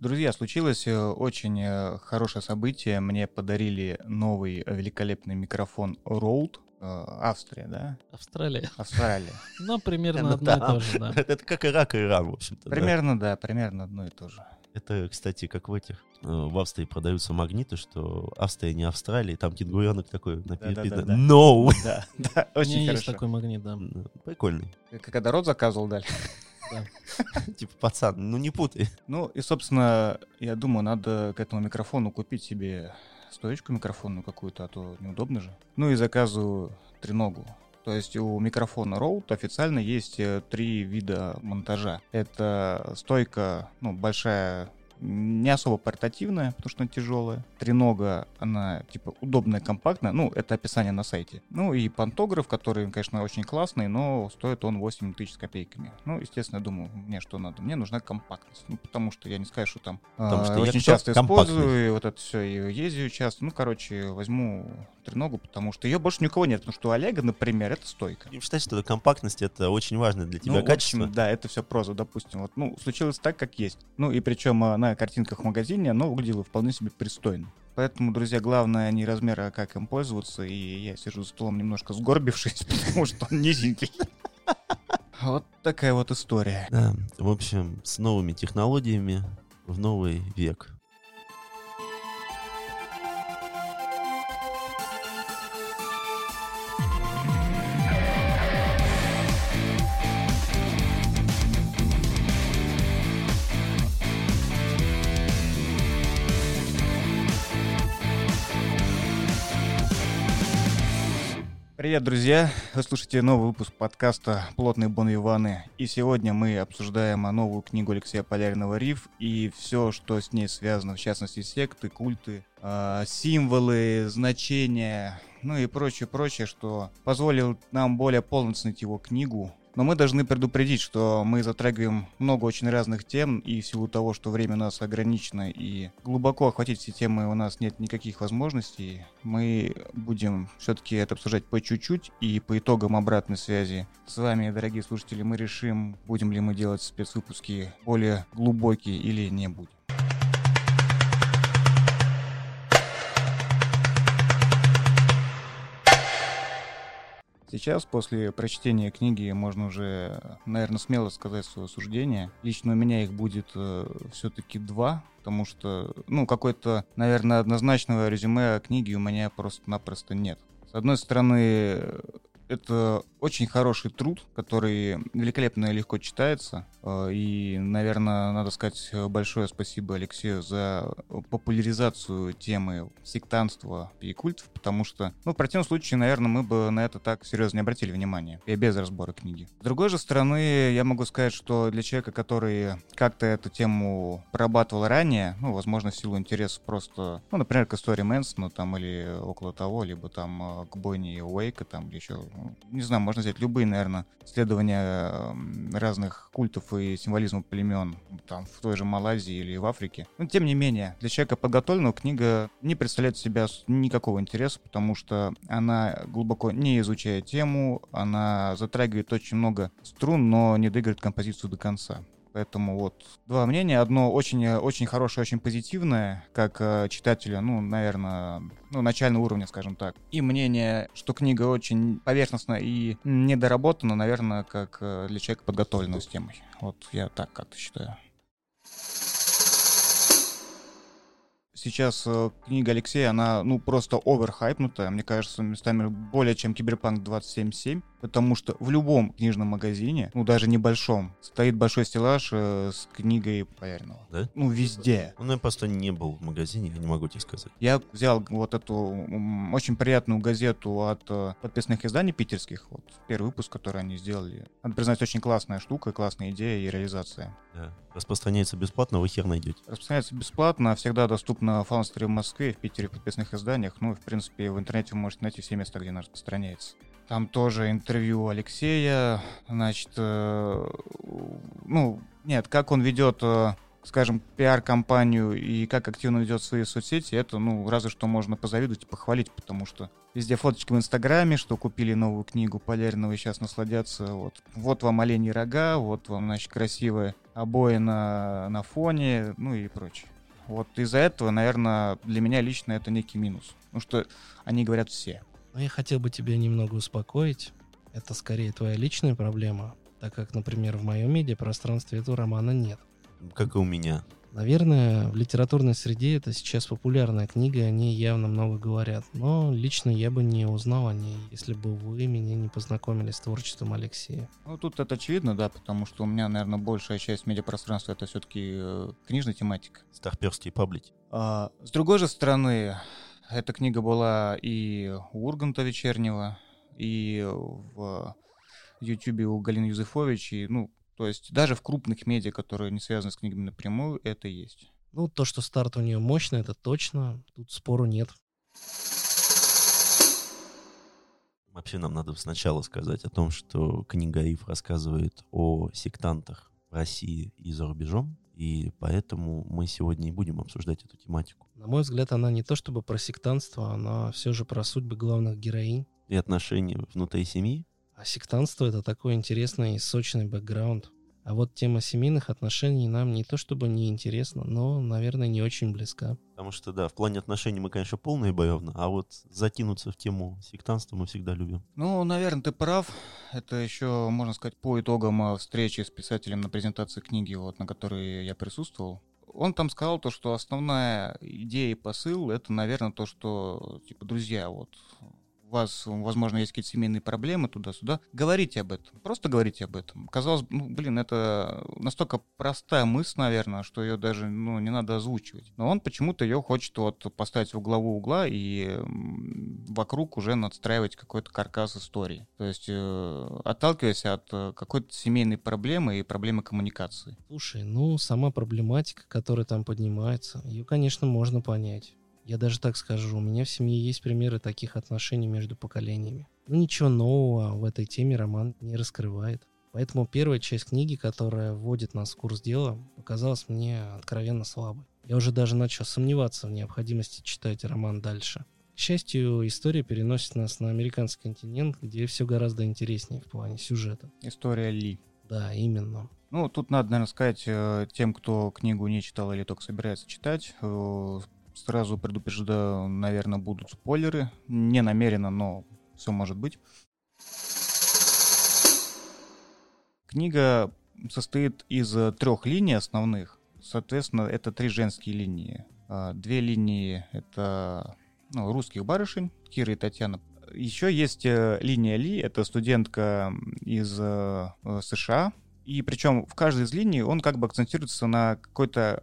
Друзья, случилось э, очень э, хорошее событие. Мне подарили новый великолепный микрофон Rode. Э, Австрия, да? Австралия. Австралия. Ну, примерно Ну одно и да. то же, да. Это как Ирак и Иран, в общем-то. да. Примерно, да, примерно одно и то же. Это, кстати, как в этих... В Австрии продаются магниты, что Австрия не Австралия, там кенгуренок такой написано. «No!» Да, да, У меня очень есть хорошо. такой магнит, да. Прикольный. Когда рот заказывал, дали. Типа, пацан, ну не путай. Ну и, собственно, я думаю, надо к этому микрофону купить себе стоечку микрофонную какую-то, а то неудобно же. Ну и заказываю треногу. То есть у микрофона Rode официально есть э, три вида монтажа. Это стойка, ну, большая, не особо портативная, потому что она тяжелая. Тренога, она, типа, удобная, компактная. Ну, это описание на сайте. Ну и пантограф, который, конечно, очень классный, но стоит он 8 тысяч с копейками. Ну, естественно, я думаю, мне что надо? Мне нужна компактность. Ну, потому что я не скажу, что там Потому а, что я очень часто использую и вот это все, и ездию часто. Ну, короче, возьму треногу, потому что ее больше ни у кого нет. Потому что у Олега, например, это стойка. Будем считать, что компактность — это очень важно для тебя ну, в качество. общем, да, это все проза, допустим. Вот, ну, случилось так, как есть. Ну, и причем а, на картинках в магазине оно выглядело вполне себе пристойно. Поэтому, друзья, главное не размер, а как им пользоваться. И я сижу за столом немножко сгорбившись, потому что он низенький. Вот такая вот история. Да, в общем, с новыми технологиями в новый век. Привет, друзья! Вы слушаете новый выпуск подкаста «Плотные Бон Иваны». И сегодня мы обсуждаем новую книгу Алексея Полярного «Риф» и все, что с ней связано, в частности, секты, культы, а, символы, значения, ну и прочее-прочее, что позволило нам более полно оценить его книгу. Но мы должны предупредить, что мы затрагиваем много очень разных тем, и в силу того, что время у нас ограничено, и глубоко охватить все темы у нас нет никаких возможностей, мы будем все-таки это обсуждать по чуть-чуть, и по итогам обратной связи с вами, дорогие слушатели, мы решим, будем ли мы делать спецвыпуски более глубокие или не будем. Сейчас, после прочтения книги, можно уже, наверное, смело сказать свое суждение. Лично у меня их будет все-таки два, потому что, ну, какой-то, наверное, однозначного резюме о книге у меня просто-напросто нет. С одной стороны, это очень хороший труд, который великолепно и легко читается. Э, И, наверное, надо сказать большое спасибо Алексею за популяризацию темы сектанства и культов, потому что, ну, в противном случае, наверное, мы бы на это так серьезно не обратили внимания, и без разбора книги. С другой же стороны, я могу сказать, что для человека, который как-то эту тему прорабатывал ранее, ну, возможно, в силу интереса просто, ну, например, к истории Мэнсона там или около того, либо там э, к бойне Уэйка там, или еще, не знаю, можно взять любые, наверное, исследования э, разных культов и символизма племен, там, в той же Малайзии или в Африке. Но, тем не менее, для человека подготовленного книга не представляет себя никакого интереса, потому что она глубоко не изучая тему, она затрагивает очень много струн, но не доигрывает композицию до конца. Поэтому вот два мнения. Одно очень, э, очень хорошее, очень позитивное, как э, читателя, ну, наверное, ну, начального уровня, скажем так. И мнение, что книга очень поверхностна и недоработана, наверное, как э, для человека, подготовленного с темой. Вот я так как-то считаю. Сейчас э, книга Алексея, она, ну, просто оверхайпнутая, мне кажется, местами более чем Киберпанк 27.7, потому что в любом книжном магазине, ну, даже небольшом, стоит большой стеллаж э, с книгой Полярного. Да? Ну, везде. Ну, я просто не был в магазине, я не могу тебе сказать. Я взял вот эту м, очень приятную газету от э, подписных изданий питерских, вот первый выпуск, который они сделали. Надо признать, очень классная штука, классная идея и реализация. Да. Распространяется бесплатно, вы хер найдете. Распространяется бесплатно, всегда доступно в Фаунстере в Москве, в Питере в подписных изданиях. Ну, в принципе, в интернете вы можете найти все места, где она распространяется. Там тоже интервью Алексея, значит, э, ну, нет, как он ведет э, скажем, пиар-компанию и как активно ведет свои соцсети, это, ну, разве что можно позавидовать и похвалить, потому что везде фоточки в Инстаграме, что купили новую книгу Полярного и сейчас насладятся. Вот, вот вам оленьи рога, вот вам, значит, красивые обои на, на фоне, ну и прочее. Вот из-за этого, наверное, для меня лично это некий минус. Потому что они говорят все. Но я хотел бы тебя немного успокоить. Это скорее твоя личная проблема, так как, например, в моем медиапространстве этого романа нет. Как и у меня. Наверное, в литературной среде это сейчас популярная книга, о ней явно много говорят. Но лично я бы не узнал о ней, если бы вы меня не познакомили с творчеством Алексея. Ну, тут это очевидно, да, потому что у меня, наверное, большая часть медиапространства это все-таки э, книжная тематика. Старперский паблик. А, с другой же стороны, эта книга была и у Урганта вечернего, и в Ютубе у Галины Юзефович, и, ну, то есть даже в крупных медиа, которые не связаны с книгами напрямую, это есть. Ну, то, что старт у нее мощный, это точно. Тут спору нет. Вообще нам надо сначала сказать о том, что книга Ив рассказывает о сектантах в России и за рубежом, и поэтому мы сегодня и будем обсуждать эту тематику. На мой взгляд, она не то чтобы про сектантство, она все же про судьбы главных героинь. И отношения внутри семьи, а сектантство — это такой интересный и сочный бэкграунд. А вот тема семейных отношений нам не то чтобы не интересна, но, наверное, не очень близка. Потому что, да, в плане отношений мы, конечно, полные боевны, а вот затянуться в тему сектанства мы всегда любим. Ну, наверное, ты прав. Это еще, можно сказать, по итогам а, встречи с писателем на презентации книги, вот, на которой я присутствовал. Он там сказал то, что основная идея и посыл — это, наверное, то, что, типа, друзья, вот, у вас, возможно, есть какие-то семейные проблемы туда-сюда, говорите об этом. Просто говорите об этом. Казалось, ну, блин, это настолько простая мысль, наверное, что ее даже, ну, не надо озвучивать. Но он почему-то ее хочет вот поставить в главу угла и вокруг уже надстраивать какой-то каркас истории. То есть э, отталкиваясь от э, какой-то семейной проблемы и проблемы коммуникации. Слушай, ну, сама проблематика, которая там поднимается, ее, конечно, можно понять. Я даже так скажу, у меня в семье есть примеры таких отношений между поколениями. Но ничего нового в этой теме роман не раскрывает. Поэтому первая часть книги, которая вводит нас в курс дела, показалась мне откровенно слабой. Я уже даже начал сомневаться в необходимости читать роман дальше. К счастью, история переносит нас на американский континент, где все гораздо интереснее в плане сюжета. История Ли. Да, именно. Ну, тут надо, наверное, сказать э, тем, кто книгу не читал или только собирается читать, э, Сразу предупреждаю, наверное, будут спойлеры. Не намеренно, но все может быть. Книга состоит из трех линий основных. Соответственно, это три женские линии. А, две линии — это ну, русских барышень, Кира и Татьяна. Еще есть э, линия Ли, это студентка из э, США, и причем в каждой из линий он как бы акцентируется на какой-то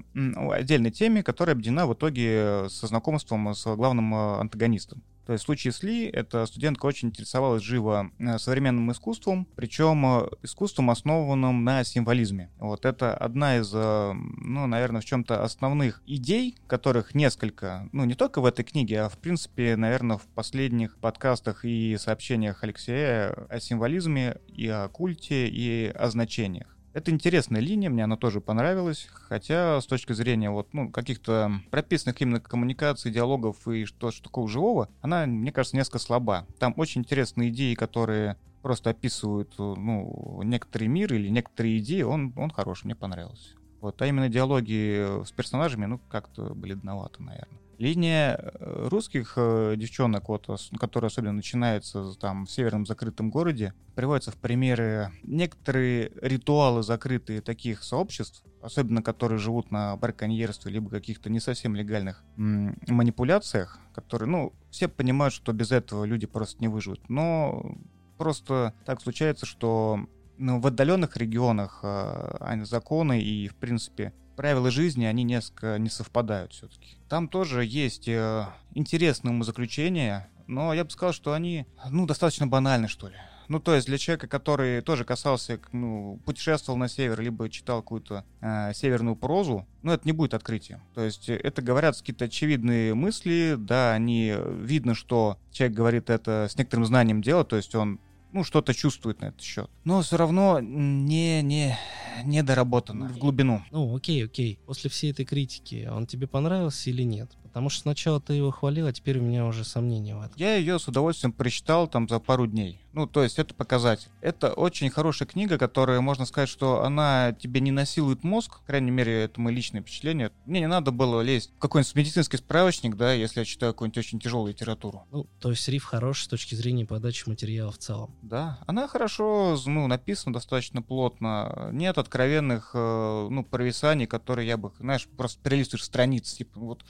отдельной теме, которая объединена в итоге со знакомством с главным э, антагонистом. То есть в случае с Ли эта студентка очень интересовалась живо э, современным искусством, причем э, искусством, основанным на символизме. Вот это одна из, э, ну, наверное, в чем-то основных идей, которых несколько, ну, не только в этой книге, а в принципе, наверное, в последних подкастах и сообщениях Алексея о символизме и о культе и о значениях. Это интересная линия, мне она тоже понравилась, хотя с точки зрения вот, ну, каких-то прописанных именно коммуникаций, диалогов и что, что такого живого, она, мне кажется, несколько слаба. Там очень интересные идеи, которые просто описывают, ну, некоторый мир или некоторые идеи, он, он хороший, мне понравился. Вот, а именно диалоги с персонажами, ну, как-то бледновато, наверное. Линия э, русских э, девчонок, вот, которая особенно начинается там в северном закрытом городе, приводятся в примеры некоторые ритуалы закрытые таких сообществ, особенно которые живут на браконьерстве, либо каких-то не совсем легальных м- манипуляциях, которые, ну, все понимают, что без этого люди просто не выживут. Но просто так случается, что ну, в отдаленных регионах э, законы и, в принципе, правила жизни, они несколько не совпадают все-таки. Там тоже есть э, интересные умозаключения, но я бы сказал, что они, ну, достаточно банальны, что ли. Ну, то есть для человека, который тоже касался, ну, путешествовал на север, либо читал какую-то э, северную прозу, ну, это не будет открытием. То есть это говорят какие-то очевидные мысли, да, они, видно, что человек говорит это с некоторым знанием дела, то есть он ну, что-то чувствует на этот счет. Но все равно не, не, не доработано в глубину. Ну, окей, окей. После всей этой критики он тебе понравился или нет? Потому что сначала ты его хвалил, а теперь у меня уже сомнения в этом. Я ее с удовольствием прочитал там за пару дней. Ну, то есть это показатель. Это очень хорошая книга, которая, можно сказать, что она тебе не насилует мозг, по крайней мере, это мои личные впечатления. Мне не надо было лезть в какой-нибудь медицинский справочник, да, если я читаю какую-нибудь очень тяжелую литературу. Ну, то есть риф хорош с точки зрения подачи материала в целом. Да, она хорошо, ну, написана достаточно плотно. Нет откровенных, э, ну, провисаний, которые я бы, знаешь, просто перелистываешь страницы, типа, вот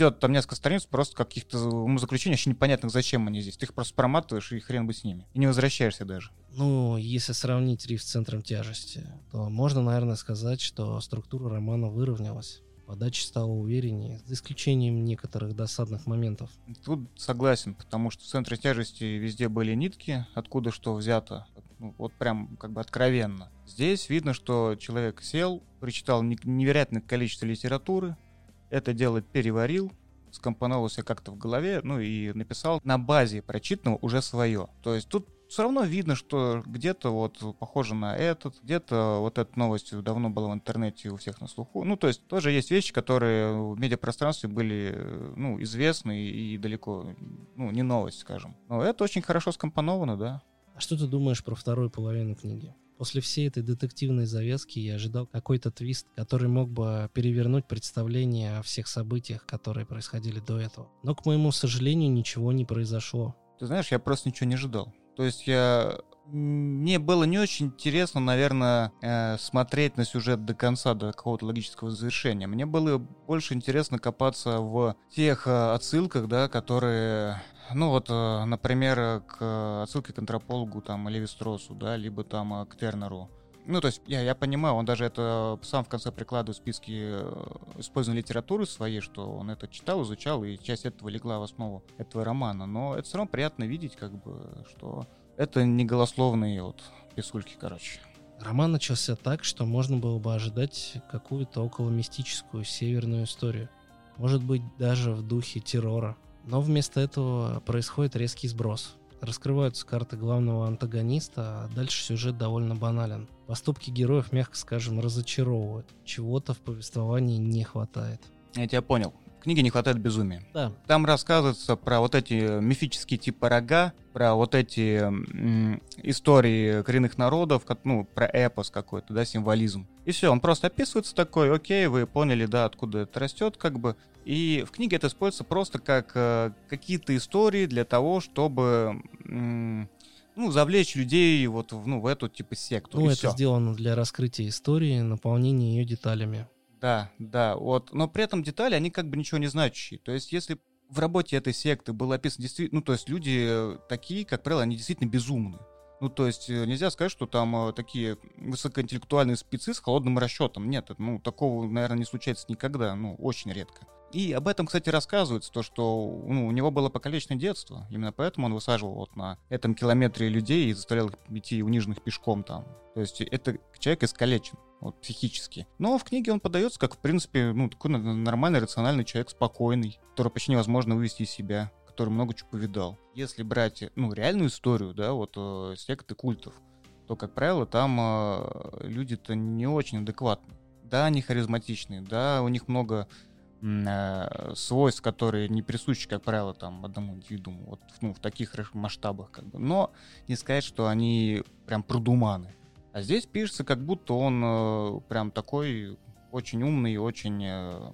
идет там несколько страниц просто каких-то умозаключений, вообще непонятных, зачем они здесь. Ты их просто проматываешь, и хрен бы с ними. И не возвращаешься даже. Ну, если сравнить риф с центром тяжести, то можно, наверное, сказать, что структура романа выровнялась. Подача стала увереннее, за исключением некоторых досадных моментов. Тут согласен, потому что в центре тяжести везде были нитки, откуда что взято. Ну, вот прям как бы откровенно. Здесь видно, что человек сел, прочитал невероятное количество литературы, это дело переварил, скомпоновал себе как-то в голове, ну и написал на базе прочитанного уже свое. То есть тут все равно видно, что где-то вот похоже на этот, где-то вот эта новость давно была в интернете у всех на слуху. Ну, то есть тоже есть вещи, которые в медиапространстве были, ну, известны и далеко, ну, не новость, скажем. Но это очень хорошо скомпоновано, да. А что ты думаешь про вторую половину книги? После всей этой детективной завязки я ожидал какой-то твист, который мог бы перевернуть представление о всех событиях, которые происходили до этого. Но, к моему сожалению, ничего не произошло. Ты знаешь, я просто ничего не ожидал. То есть я мне было не очень интересно, наверное, э, смотреть на сюжет до конца, до какого-то логического завершения. Мне было больше интересно копаться в тех э, отсылках, да, которые ну вот, э, например, к отсылке к антропологу, там, Леви Стросу, да, либо там к Тернеру. Ну, то есть, я, я понимаю, он даже это сам в конце прикладывает в списки э, использованной литературы своей, что он это читал, изучал, и часть этого легла в основу этого романа. Но это все равно приятно видеть, как бы, что это не голословные вот писульки, короче. Роман начался так, что можно было бы ожидать какую-то около мистическую северную историю. Может быть, даже в духе террора. Но вместо этого происходит резкий сброс. Раскрываются карты главного антагониста, а дальше сюжет довольно банален. Поступки героев, мягко скажем, разочаровывают. Чего-то в повествовании не хватает. Я тебя понял. В книге не хватает безумия. Да. Там рассказывается про вот эти мифические типа рога, про вот эти м, истории коренных народов, как, ну, про эпос какой-то, да, символизм. И все, он просто описывается такой, окей, вы поняли, да, откуда это растет, как бы. И в книге это используется просто как э, какие-то истории для того, чтобы... М, ну, завлечь людей вот в, ну, в эту типа секту. Ну, это всё. сделано для раскрытия истории, наполнения ее деталями. Да, да, вот. Но при этом детали, они как бы ничего не значащие. То есть, если в работе этой секты было описано действительно, ну, то есть люди э, такие, как правило, они действительно безумны. Ну, то есть э, нельзя сказать, что там э, такие высокоинтеллектуальные спецы с холодным расчетом. Нет, ну, такого, наверное, не случается никогда, ну, очень редко. И об этом, кстати, рассказывается, то, что ну, у него было покалеченное детство. Именно поэтому он высаживал вот на этом километре людей и заставлял их идти униженных пешком там. То есть это человек искалечен вот, психически. Но в книге он подается как, в принципе, ну, такой нормальный, рациональный человек, спокойный, который почти невозможно вывести из себя, который много чего повидал. Если брать, ну, реальную историю, да, вот э, секты культов, то, как правило, там э, люди-то не очень адекватны. Да, они харизматичные, да, у них много свойств, которые не присущи, как правило, там одному индивидууму, вот ну, в таких масштабах, как бы. Но не сказать, что они прям продуманы. А здесь пишется, как будто он э, прям такой очень умный, очень, э,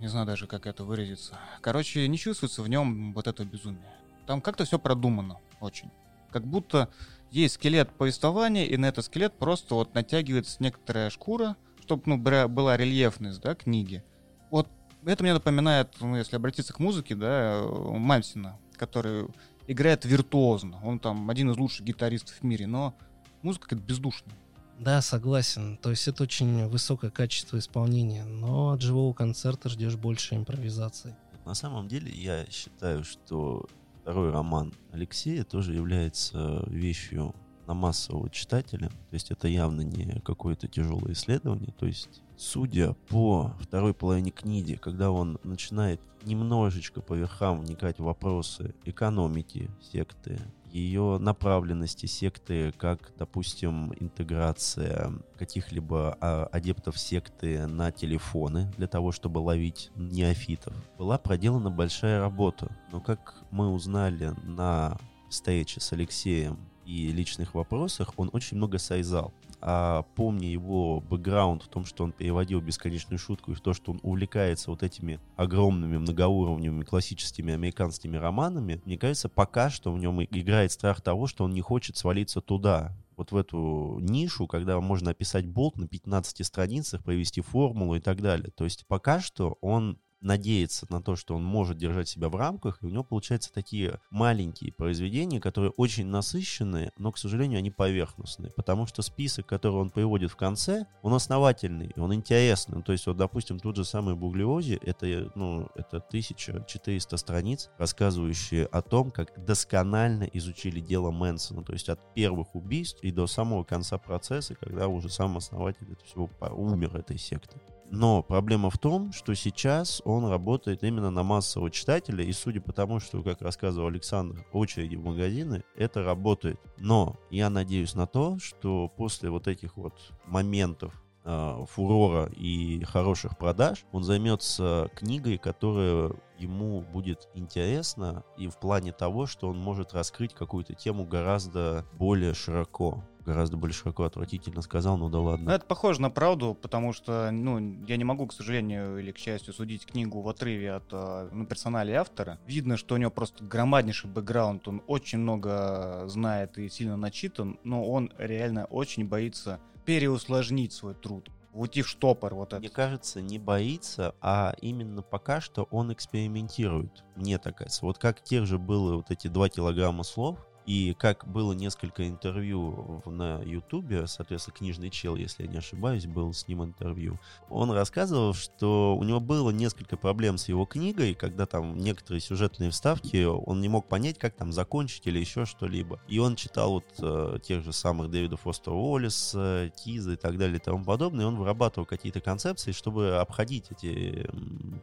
не знаю даже, как это выразиться. Короче, не чувствуется в нем вот это безумие. Там как-то все продумано очень. Как будто есть скелет повествования, и на этот скелет просто вот натягивается некоторая шкура, чтобы ну, была рельефность, да, книги. Вот это мне напоминает, ну, если обратиться к музыке, да, Мальсина, который играет виртуозно. Он там один из лучших гитаристов в мире, но музыка как бездушная. Да, согласен. То есть это очень высокое качество исполнения, но от живого концерта ждешь больше импровизации. На самом деле я считаю, что второй роман Алексея тоже является вещью на массового читателя. То есть это явно не какое-то тяжелое исследование. То есть судя по второй половине книги, когда он начинает немножечко по верхам вникать в вопросы экономики секты, ее направленности секты, как, допустим, интеграция каких-либо а, адептов секты на телефоны для того, чтобы ловить неофитов, была проделана большая работа. Но как мы узнали на встрече с Алексеем и личных вопросах, он очень много сайзал а помня его бэкграунд в том, что он переводил бесконечную шутку и в то, что он увлекается вот этими огромными многоуровневыми классическими американскими романами, мне кажется, пока что в нем играет страх того, что он не хочет свалиться туда, вот в эту нишу, когда можно описать болт на 15 страницах, провести формулу и так далее. То есть пока что он надеется на то, что он может держать себя в рамках, и у него получаются такие маленькие произведения, которые очень насыщенные, но, к сожалению, они поверхностные, потому что список, который он приводит в конце, он основательный, он интересный. Ну, то есть, вот, допустим, тот же самый Буглиози, это, ну, это 1400 страниц, рассказывающие о том, как досконально изучили дело Мэнсона, то есть от первых убийств и до самого конца процесса, когда уже сам основатель этого всего умер этой секты. Но проблема в том, что сейчас он работает именно на массового читателя, и судя по тому, что, как рассказывал Александр, очереди в магазины, это работает. Но я надеюсь на то, что после вот этих вот моментов э, фурора и хороших продаж, он займется книгой, которая ему будет интересна и в плане того, что он может раскрыть какую-то тему гораздо более широко гораздо более широко отвратительно сказал, ну да ладно. Это похоже на правду, потому что, ну, я не могу, к сожалению, или к счастью, судить книгу в отрыве от э, ну, персонали автора. Видно, что у него просто громаднейший бэкграунд, он очень много знает и сильно начитан, но он реально очень боится переусложнить свой труд. Вот их штопор вот это. Мне кажется, не боится, а именно пока что он экспериментирует. Мне так кажется. Вот как тех же было вот эти два килограмма слов, и как было несколько интервью на Ютубе, соответственно, книжный чел, если я не ошибаюсь, был с ним интервью, он рассказывал, что у него было несколько проблем с его книгой, когда там некоторые сюжетные вставки он не мог понять, как там закончить или еще что-либо. И он читал вот э, тех же самых Дэвида Фостера Уоллиса, Тиза и так далее и тому подобное, и он вырабатывал какие-то концепции, чтобы обходить эти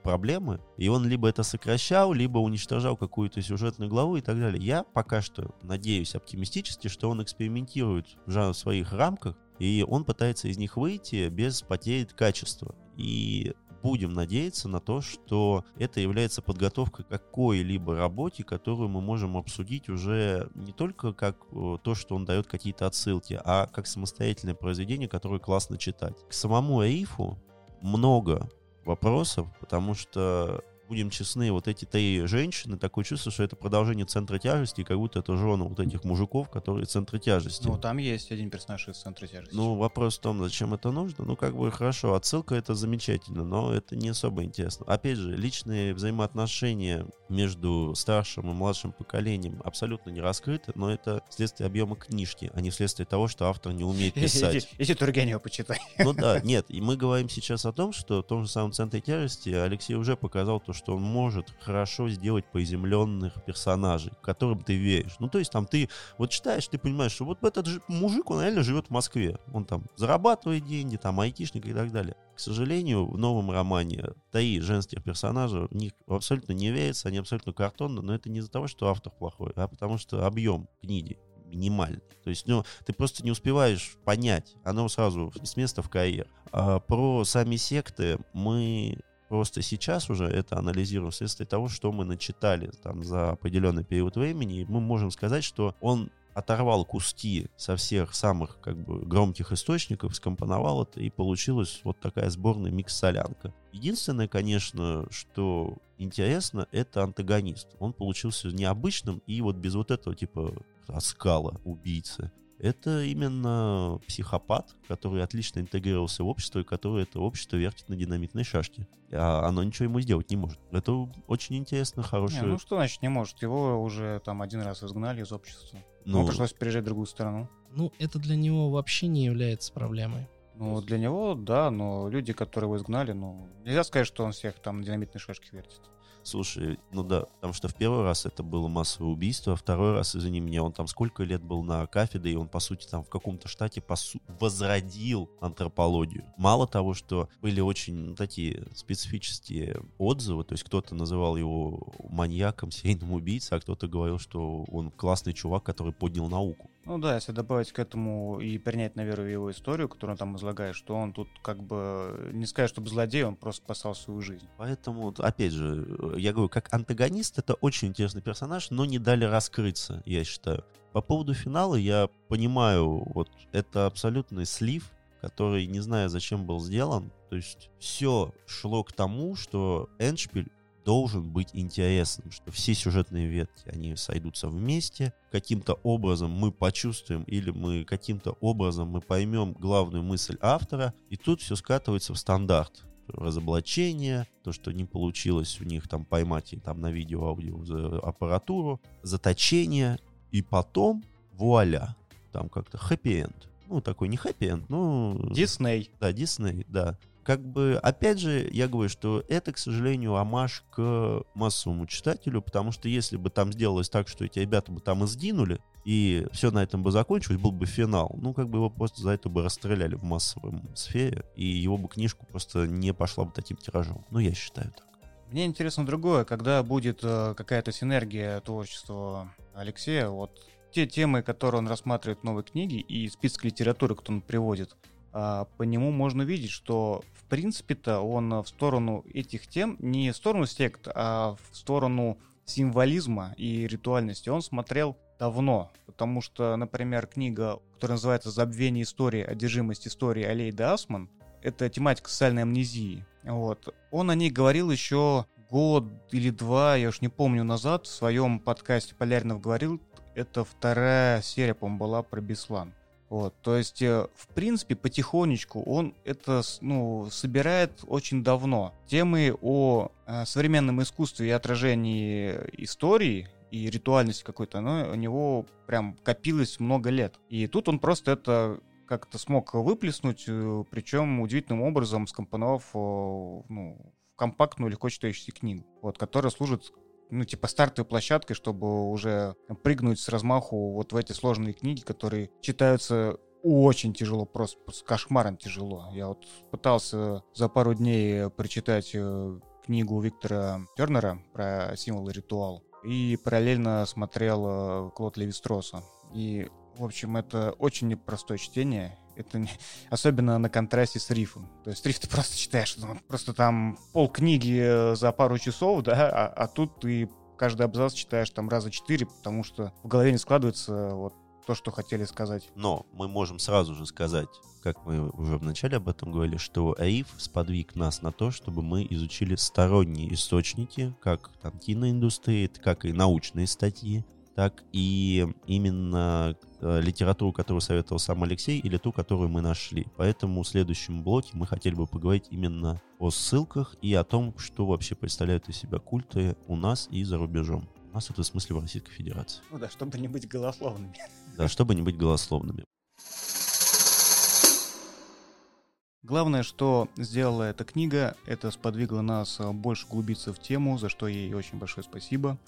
проблемы. И он либо это сокращал, либо уничтожал какую-то сюжетную главу и так далее. Я пока что надеюсь оптимистически, что он экспериментирует в своих рамках, и он пытается из них выйти без потери качества. И будем надеяться на то, что это является подготовкой к какой-либо работе, которую мы можем обсудить уже не только как э, то, что он дает какие-то отсылки, а как самостоятельное произведение, которое классно читать. К самому Аифу много вопросов, потому что будем честны, вот эти три женщины, такое чувство, что это продолжение центра тяжести, как будто это жены вот этих мужиков, которые центры тяжести. Ну, там есть один персонаж из центра тяжести. Ну, вопрос в том, зачем это нужно. Ну, как бы хорошо, отсылка это замечательно, но это не особо интересно. Опять же, личные взаимоотношения между старшим и младшим поколением абсолютно не раскрыты, но это следствие объема книжки, а не следствие того, что автор не умеет писать. Если Тургенева почитай. Ну да, нет, и мы говорим сейчас о том, что в том же самом центре тяжести Алексей уже показал то, что он может хорошо сделать приземленных персонажей, которым ты веришь. Ну, то есть там ты вот читаешь, ты понимаешь, что вот этот же мужик, он реально живет в Москве. Он там зарабатывает деньги, там айтишник и так далее. К сожалению, в новом романе три женских персонажа, в них абсолютно не верится, они абсолютно картонны, но это не из-за того, что автор плохой, а потому что объем книги минимальный. То есть, ну, ты просто не успеваешь понять. Оно сразу с места в карьер. А про сами секты мы Просто сейчас уже это анализируем вследствие того, что мы начитали там за определенный период времени, и мы можем сказать, что он оторвал куски со всех самых как бы громких источников, скомпоновал это, и получилась вот такая сборная микс-солянка. Единственное, конечно, что интересно, это антагонист. Он получился необычным и вот без вот этого типа оскала убийцы это именно психопат, который отлично интегрировался в общество и который это общество вертит на динамитной шашке. А оно ничего ему сделать не может. Это очень интересно, хорошее... Не, ну что значит не может? Его уже там один раз изгнали из общества. Ну, Ему пришлось переезжать в другую страну. Ну, это для него вообще не является проблемой. Ну, для него, да, но люди, которые его изгнали, ну, нельзя сказать, что он всех там на динамитной шашке вертит. Слушай, ну да, потому что в первый раз это было массовое убийство, а второй раз, извини меня, он там сколько лет был на кафедре, и он, по сути, там в каком-то штате посу- возродил антропологию. Мало того, что были очень ну, такие специфические отзывы, то есть кто-то называл его маньяком, серийным убийцей, а кто-то говорил, что он классный чувак, который поднял науку. Ну да, если добавить к этому и принять на веру его историю, которую он там излагает, что он тут как бы не сказать, чтобы злодей, он просто спасал свою жизнь. Поэтому, опять же, я говорю, как антагонист это очень интересный персонаж, но не дали раскрыться, я считаю. По поводу финала я понимаю, вот это абсолютный слив, который не знаю, зачем был сделан. То есть все шло к тому, что Эншпиль должен быть интересным, что все сюжетные ветки, они сойдутся вместе, каким-то образом мы почувствуем или мы каким-то образом мы поймем главную мысль автора, и тут все скатывается в стандарт разоблачение, то, что не получилось у них там поймать и там на видео, аудио аппаратуру, заточение, и потом вуаля, там как-то хэппи-энд. Ну, такой не хэппи-энд, ну... Дисней. Да, Дисней, да как бы, опять же, я говорю, что это, к сожалению, амаш к массовому читателю, потому что если бы там сделалось так, что эти ребята бы там и сдвинули, и все на этом бы закончилось, был бы финал, ну, как бы его просто за это бы расстреляли в массовой сфере, и его бы книжку просто не пошла бы таким тиражом. Ну, я считаю так. Мне интересно другое, когда будет э, какая-то синергия творчества Алексея, вот те темы, которые он рассматривает в новой книге, и список литературы, который он приводит, а, по нему можно видеть, что принципе-то он в сторону этих тем, не в сторону сект, а в сторону символизма и ритуальности он смотрел давно, потому что, например, книга, которая называется «Забвение истории. Одержимость истории» Алейда Асман, это тематика социальной амнезии. Вот. Он о ней говорил еще год или два, я уж не помню, назад в своем подкасте Поляринов говорил, это вторая серия, по-моему, была про Беслан. Вот, то есть, э, в принципе, потихонечку он это ну, собирает очень давно. Темы о э, современном искусстве и отражении истории и ритуальности какой-то, оно у него прям копилось много лет. И тут он просто это как-то смог выплеснуть, э, причем удивительным образом скомпоновав ну, компактную, легко читающуюся книгу, вот, которая служит ну, типа, стартовой площадкой, чтобы уже прыгнуть с размаху вот в эти сложные книги, которые читаются очень тяжело, просто, просто кошмаром тяжело. Я вот пытался за пару дней прочитать э, книгу Виктора Тернера про символ и ритуал. И параллельно смотрел э, Клод Левистроса. И, в общем, это очень непростое чтение. Это не... особенно на контрасте с рифом. То есть риф ты просто читаешь, ну, просто там пол книги э, за пару часов, да, а, а тут ты каждый абзац читаешь там раза четыре, потому что в голове не складывается вот то, что хотели сказать. Но мы можем сразу же сказать, как мы уже вначале об этом говорили, что АИФ сподвиг нас на то, чтобы мы изучили сторонние источники, как там киноиндустрии, как и научные статьи, так и именно э, литературу, которую советовал сам Алексей, или ту, которую мы нашли. Поэтому в следующем блоке мы хотели бы поговорить именно о ссылках и о том, что вообще представляют из себя культы у нас и за рубежом. У нас это в смысле в Российской Федерации. Ну да, чтобы не быть голословными. Да, чтобы не быть голословными. Главное, что сделала эта книга, это сподвигло нас э, больше углубиться в тему, за что ей очень большое спасибо.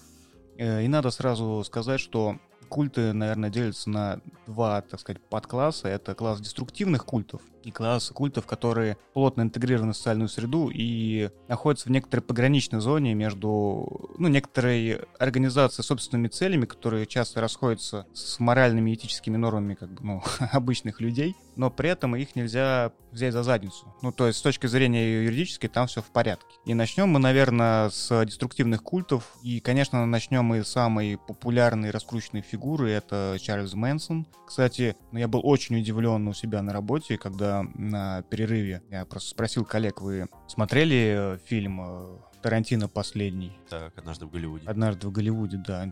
Э, и надо сразу сказать, что культы, наверное, делятся на два, так сказать, подкласса. Это класс деструктивных культов и класс культов, которые плотно интегрированы в социальную среду и находятся в некоторой пограничной зоне между, ну, некоторой организацией собственными целями, которые часто расходятся с моральными и этическими нормами, как бы, ну, обычных людей, но при этом их нельзя взять за задницу. Ну, то есть, с точки зрения юридической, там все в порядке. И начнем мы, наверное, с деструктивных культов. И, конечно, начнем мы с самой популярной раскрученной фигуры, это Чарльз Мэнсон. Кстати, я был очень удивлен у себя на работе, когда на перерыве я просто спросил коллег, вы смотрели э, фильм э, Тарантино последний. Так, однажды в Голливуде. Однажды в Голливуде, да.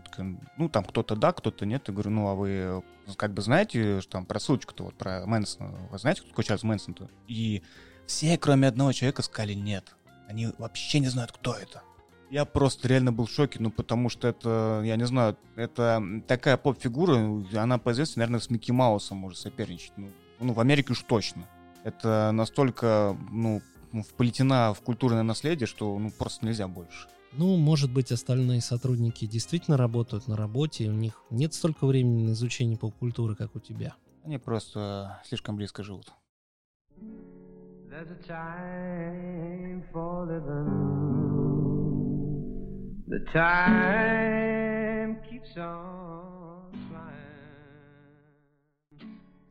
Ну, там кто-то да, кто-то нет. Я говорю, ну, а вы э, как бы знаете, что там про ссылочку-то, вот про Мэнсона. Вы знаете, кто такой Чарльз Мэнсон-то? И все, кроме одного человека, сказали нет. Они вообще не знают, кто это. Я просто реально был в шоке, ну, потому что это, я не знаю, это такая поп-фигура, она по известности, наверное, с Микки Маусом может соперничать. Ну, ну, в Америке уж точно. Это настолько, ну, вплетена в культурное наследие, что, ну, просто нельзя больше. Ну, может быть, остальные сотрудники действительно работают на работе, и у них нет столько времени на изучение поп-культуры, как у тебя. Они просто слишком близко живут. There's a time for living. The time keeps on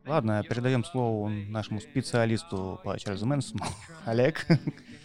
Ладно, передаем слово нашему специалисту по Чарльзу Мэнсону. Олег.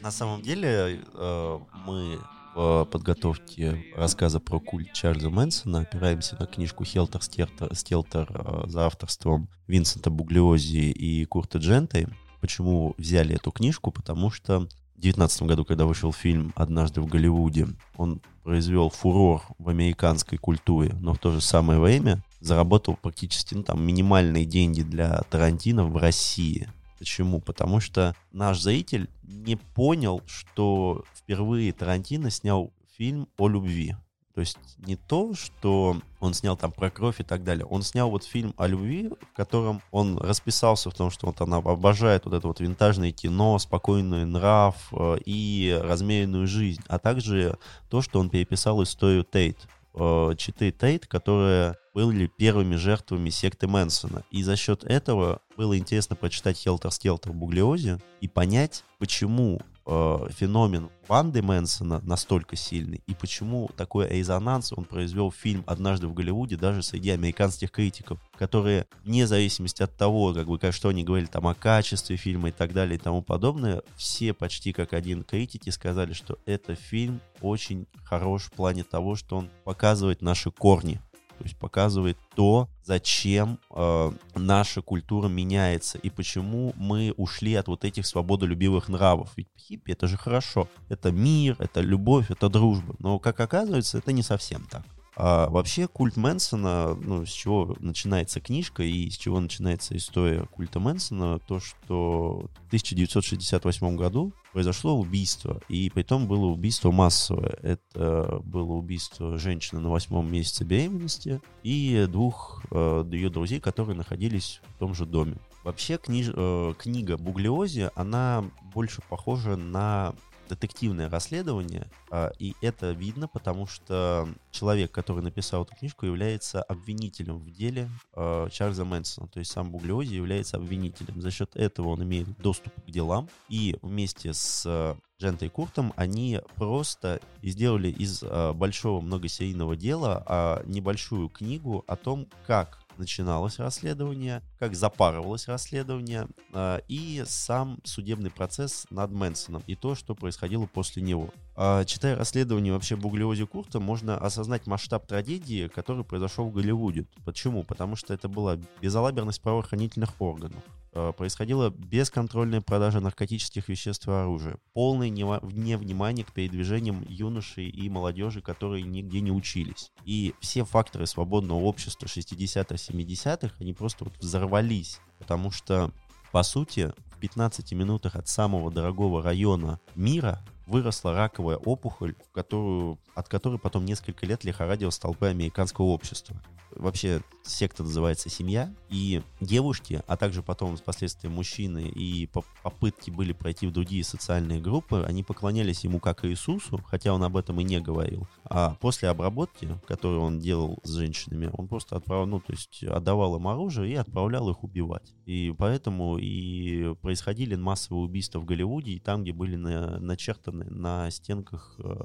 На самом деле э, мы в подготовке рассказа про культ Чарльза Мэнсона опираемся на книжку Хелтер Стелтер э, за авторством Винсента Буглиози и Курта Дженты. Почему взяли эту книжку? Потому что в 2019 году, когда вышел фильм «Однажды в Голливуде», он произвел фурор в американской культуре, но в то же самое время заработал практически ну, там, минимальные деньги для Тарантино в России. Почему? Потому что наш зритель не понял, что впервые Тарантино снял фильм о любви. То есть не то, что он снял там про кровь и так далее. Он снял вот фильм о любви, в котором он расписался в том, что вот она обожает вот это вот винтажное кино, спокойный нрав э, и размеренную жизнь. А также то, что он переписал историю Тейт. Э, читы Тейт, которые были первыми жертвами секты Мэнсона. И за счет этого было интересно прочитать Хелтер Скелтер Буглиозе и понять, почему э, феномен банды Мэнсона настолько сильный, и почему такой резонанс он произвел фильм «Однажды в Голливуде» даже среди американских критиков, которые, вне зависимости от того, как бы, что они говорили там о качестве фильма и так далее и тому подобное, все почти как один критики сказали, что это фильм очень хорош в плане того, что он показывает наши корни, то есть показывает то, зачем э, наша культура меняется и почему мы ушли от вот этих свободолюбивых нравов. Ведь хиппи это же хорошо. Это мир, это любовь, это дружба. Но, как оказывается, это не совсем так. А вообще культ Мэнсона, ну, с чего начинается книжка и с чего начинается история культа Мэнсона, то, что в 1968 году произошло убийство, и при том было убийство массовое. Это было убийство женщины на восьмом месяце беременности и двух э, ее друзей, которые находились в том же доме. Вообще книж, э, книга Буглиози, она больше похожа на детективное расследование, а, и это видно, потому что человек, который написал эту книжку, является обвинителем в деле а, Чарльза Мэнсона, то есть сам Буглиози является обвинителем. За счет этого он имеет доступ к делам, и вместе с Джентой Куртом они просто сделали из а, большого многосерийного дела небольшую книгу о том, как начиналось расследование, как запарывалось расследование э, и сам судебный процесс над Мэнсоном и то, что происходило после него. Э, читая расследование вообще Буглиози Курта, можно осознать масштаб трагедии, который произошел в Голливуде. Почему? Потому что это была безалаберность правоохранительных органов. Э, происходила бесконтрольная продажа наркотических веществ и оружия, полное невнимание к передвижениям юношей и молодежи, которые нигде не учились. И все факторы свободного общества 60-х, 70-х, они просто вот взорвались, потому что, по сути, в 15 минутах от самого дорогого района мира выросла раковая опухоль, которую, от которой потом несколько лет лихорадил столбы американского общества вообще секта называется «Семья», и девушки, а также потом впоследствии мужчины и попытки были пройти в другие социальные группы, они поклонялись ему как Иисусу, хотя он об этом и не говорил. А после обработки, которую он делал с женщинами, он просто отправлял, ну, то есть отдавал им оружие и отправлял их убивать. И поэтому и происходили массовые убийства в Голливуде, и там, где были на, начертаны на стенках э,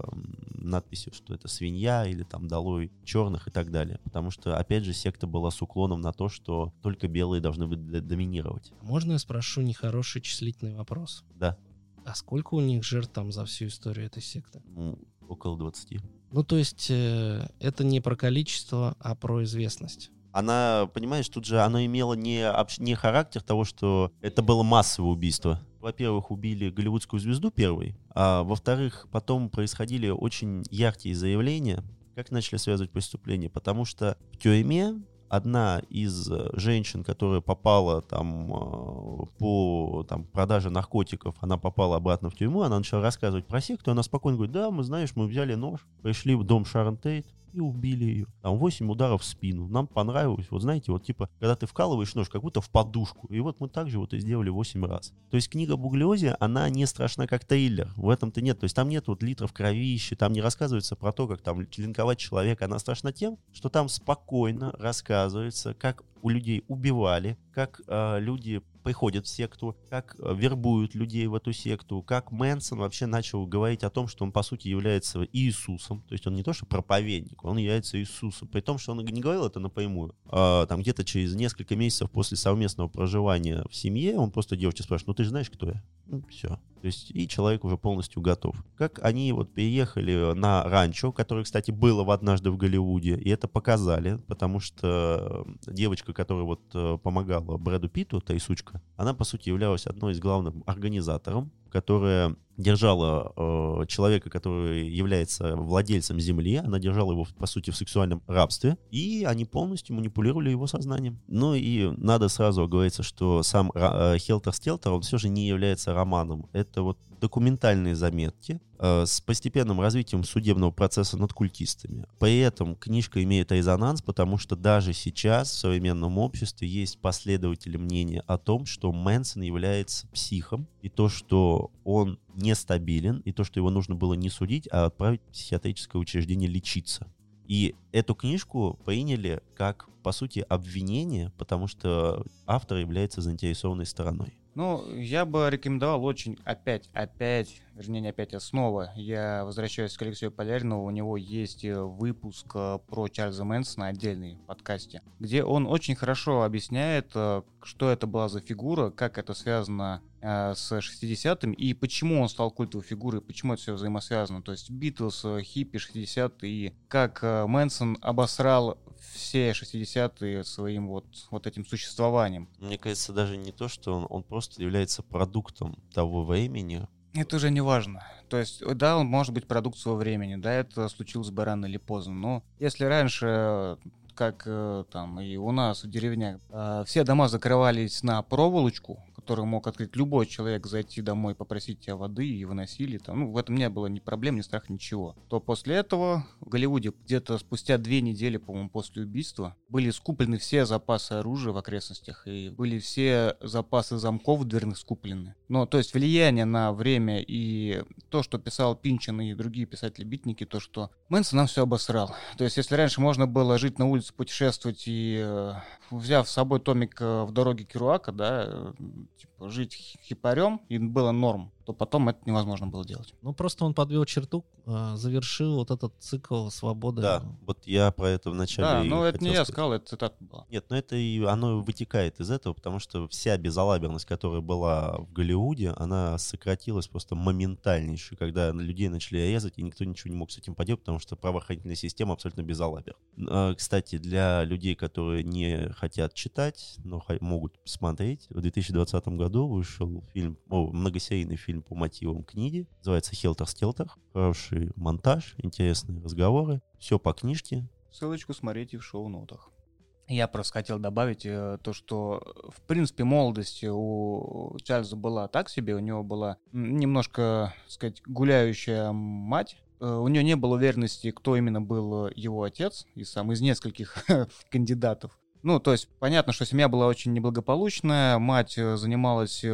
надписи, что это свинья или там долой черных и так далее. Потому что опять же, секта была с уклоном на то, что только белые должны быть доминировать. Можно я спрошу нехороший числительный вопрос? Да. А сколько у них жертв там за всю историю этой секты? Ну, около 20. Ну, то есть э, это не про количество, а про известность она, понимаешь, тут же оно имело не, не характер того, что это было массовое убийство. Во-первых, убили голливудскую звезду первой, а во-вторых, потом происходили очень яркие заявления как начали связывать преступление? Потому что в тюрьме одна из э, женщин, которая попала там э, по там, продаже наркотиков, она попала обратно в тюрьму, она начала рассказывать про секту, она спокойно говорит, да, мы знаешь, мы взяли нож, пришли в дом Шарон Тейт, и убили ее. Там 8 ударов в спину. Нам понравилось, вот знаете, вот типа, когда ты вкалываешь нож, как будто в подушку. И вот мы также вот и сделали 8 раз. То есть книга Буглиози, она не страшна как триллер. В этом-то нет. То есть там нет вот литров кровищи, там не рассказывается про то, как там линковать человека. Она страшна тем, что там спокойно рассказывается, как у людей убивали, как э, люди приходят в секту, как э, вербуют людей в эту секту, как Мэнсон вообще начал говорить о том, что он по сути является Иисусом, то есть он не то что проповедник, он является Иисусом, при том, что он не говорил это напрямую, а, там где-то через несколько месяцев после совместного проживания в семье он просто девочке спрашивает, ну ты же знаешь, кто я? Ну, все. То есть и человек уже полностью готов. Как они вот переехали на ранчо, которое, кстати, было в однажды в Голливуде, и это показали, потому что девочка, которая вот э, помогала Брэду Питту, та и сучка, она, по сути, являлась одной из главных организатором которая держала э, человека, который является владельцем земли, она держала его, по сути, в сексуальном рабстве, и они полностью манипулировали его сознанием. Ну и надо сразу оговориться, что сам э, Хелтер Стелтер, он все же не является романом. Это вот документальные заметки э, с постепенным развитием судебного процесса над культистами. При этом книжка имеет резонанс, потому что даже сейчас в современном обществе есть последователи мнения о том, что Мэнсон является психом, и то, что он нестабилен, и то, что его нужно было не судить, а отправить в психиатрическое учреждение лечиться. И эту книжку приняли как, по сути, обвинение, потому что автор является заинтересованной стороной. Ну, я бы рекомендовал очень опять, опять, вернее, не опять, а снова. Я возвращаюсь к Алексею Полярину. У него есть э, выпуск э, про Чарльза Мэнсона, отдельный в подкасте, где он очень хорошо объясняет, э, что это была за фигура, как это связано с 60-м и почему он стал культовой фигурой, почему это все взаимосвязано. То есть Битлз, хиппи, 60-е и как Мэнсон обосрал все 60-е своим вот, вот этим существованием. Мне кажется, даже не то, что он, он просто является продуктом того времени. Это уже не важно. То есть, да, он может быть продукт своего времени, да, это случилось бы рано или поздно, но если раньше как э, там и у нас в деревнях, э, все дома закрывались на проволочку, который мог открыть любой человек, зайти домой, попросить тебя воды и выносили. Там, ну, в этом не было ни проблем, ни страха, ничего. То после этого в Голливуде где-то спустя две недели, по-моему, после убийства были скуплены все запасы оружия в окрестностях и были все запасы замков дверных скуплены. Но, то есть, влияние на время и то, что писал Пинчен и другие писатели-битники, то, что Мэнсон нам все обосрал. То есть, если раньше можно было жить на улице, путешествовать и, э, взяв с собой томик э, в дороге Керуака, да, э, типа, жить хипарем, и было норм то потом это невозможно было делать. Ну, просто он подвел черту, а, завершил вот этот цикл свободы. Да, вот я про это вначале Да, но это не я сказал, это цитата была. Нет, но это и оно вытекает из этого, потому что вся безалаберность, которая была в Голливуде, она сократилась просто моментальнейше, когда людей начали резать, и никто ничего не мог с этим поделать, потому что правоохранительная система абсолютно безалабер. А, кстати, для людей, которые не хотят читать, но могут посмотреть, в 2020 году вышел фильм, о, многосерийный фильм фильм по мотивам книги. Называется «Хелтер-стелтер». Хороший монтаж, интересные разговоры. Все по книжке. Ссылочку смотрите в шоу-нотах. Я просто хотел добавить э, то, что, в принципе, молодость у Чарльза была так себе. У него была немножко, так сказать, гуляющая мать. Э, у нее не было уверенности, кто именно был его отец, и сам из нескольких кандидатов. Ну, то есть, понятно, что семья была очень неблагополучная, мать э, занималась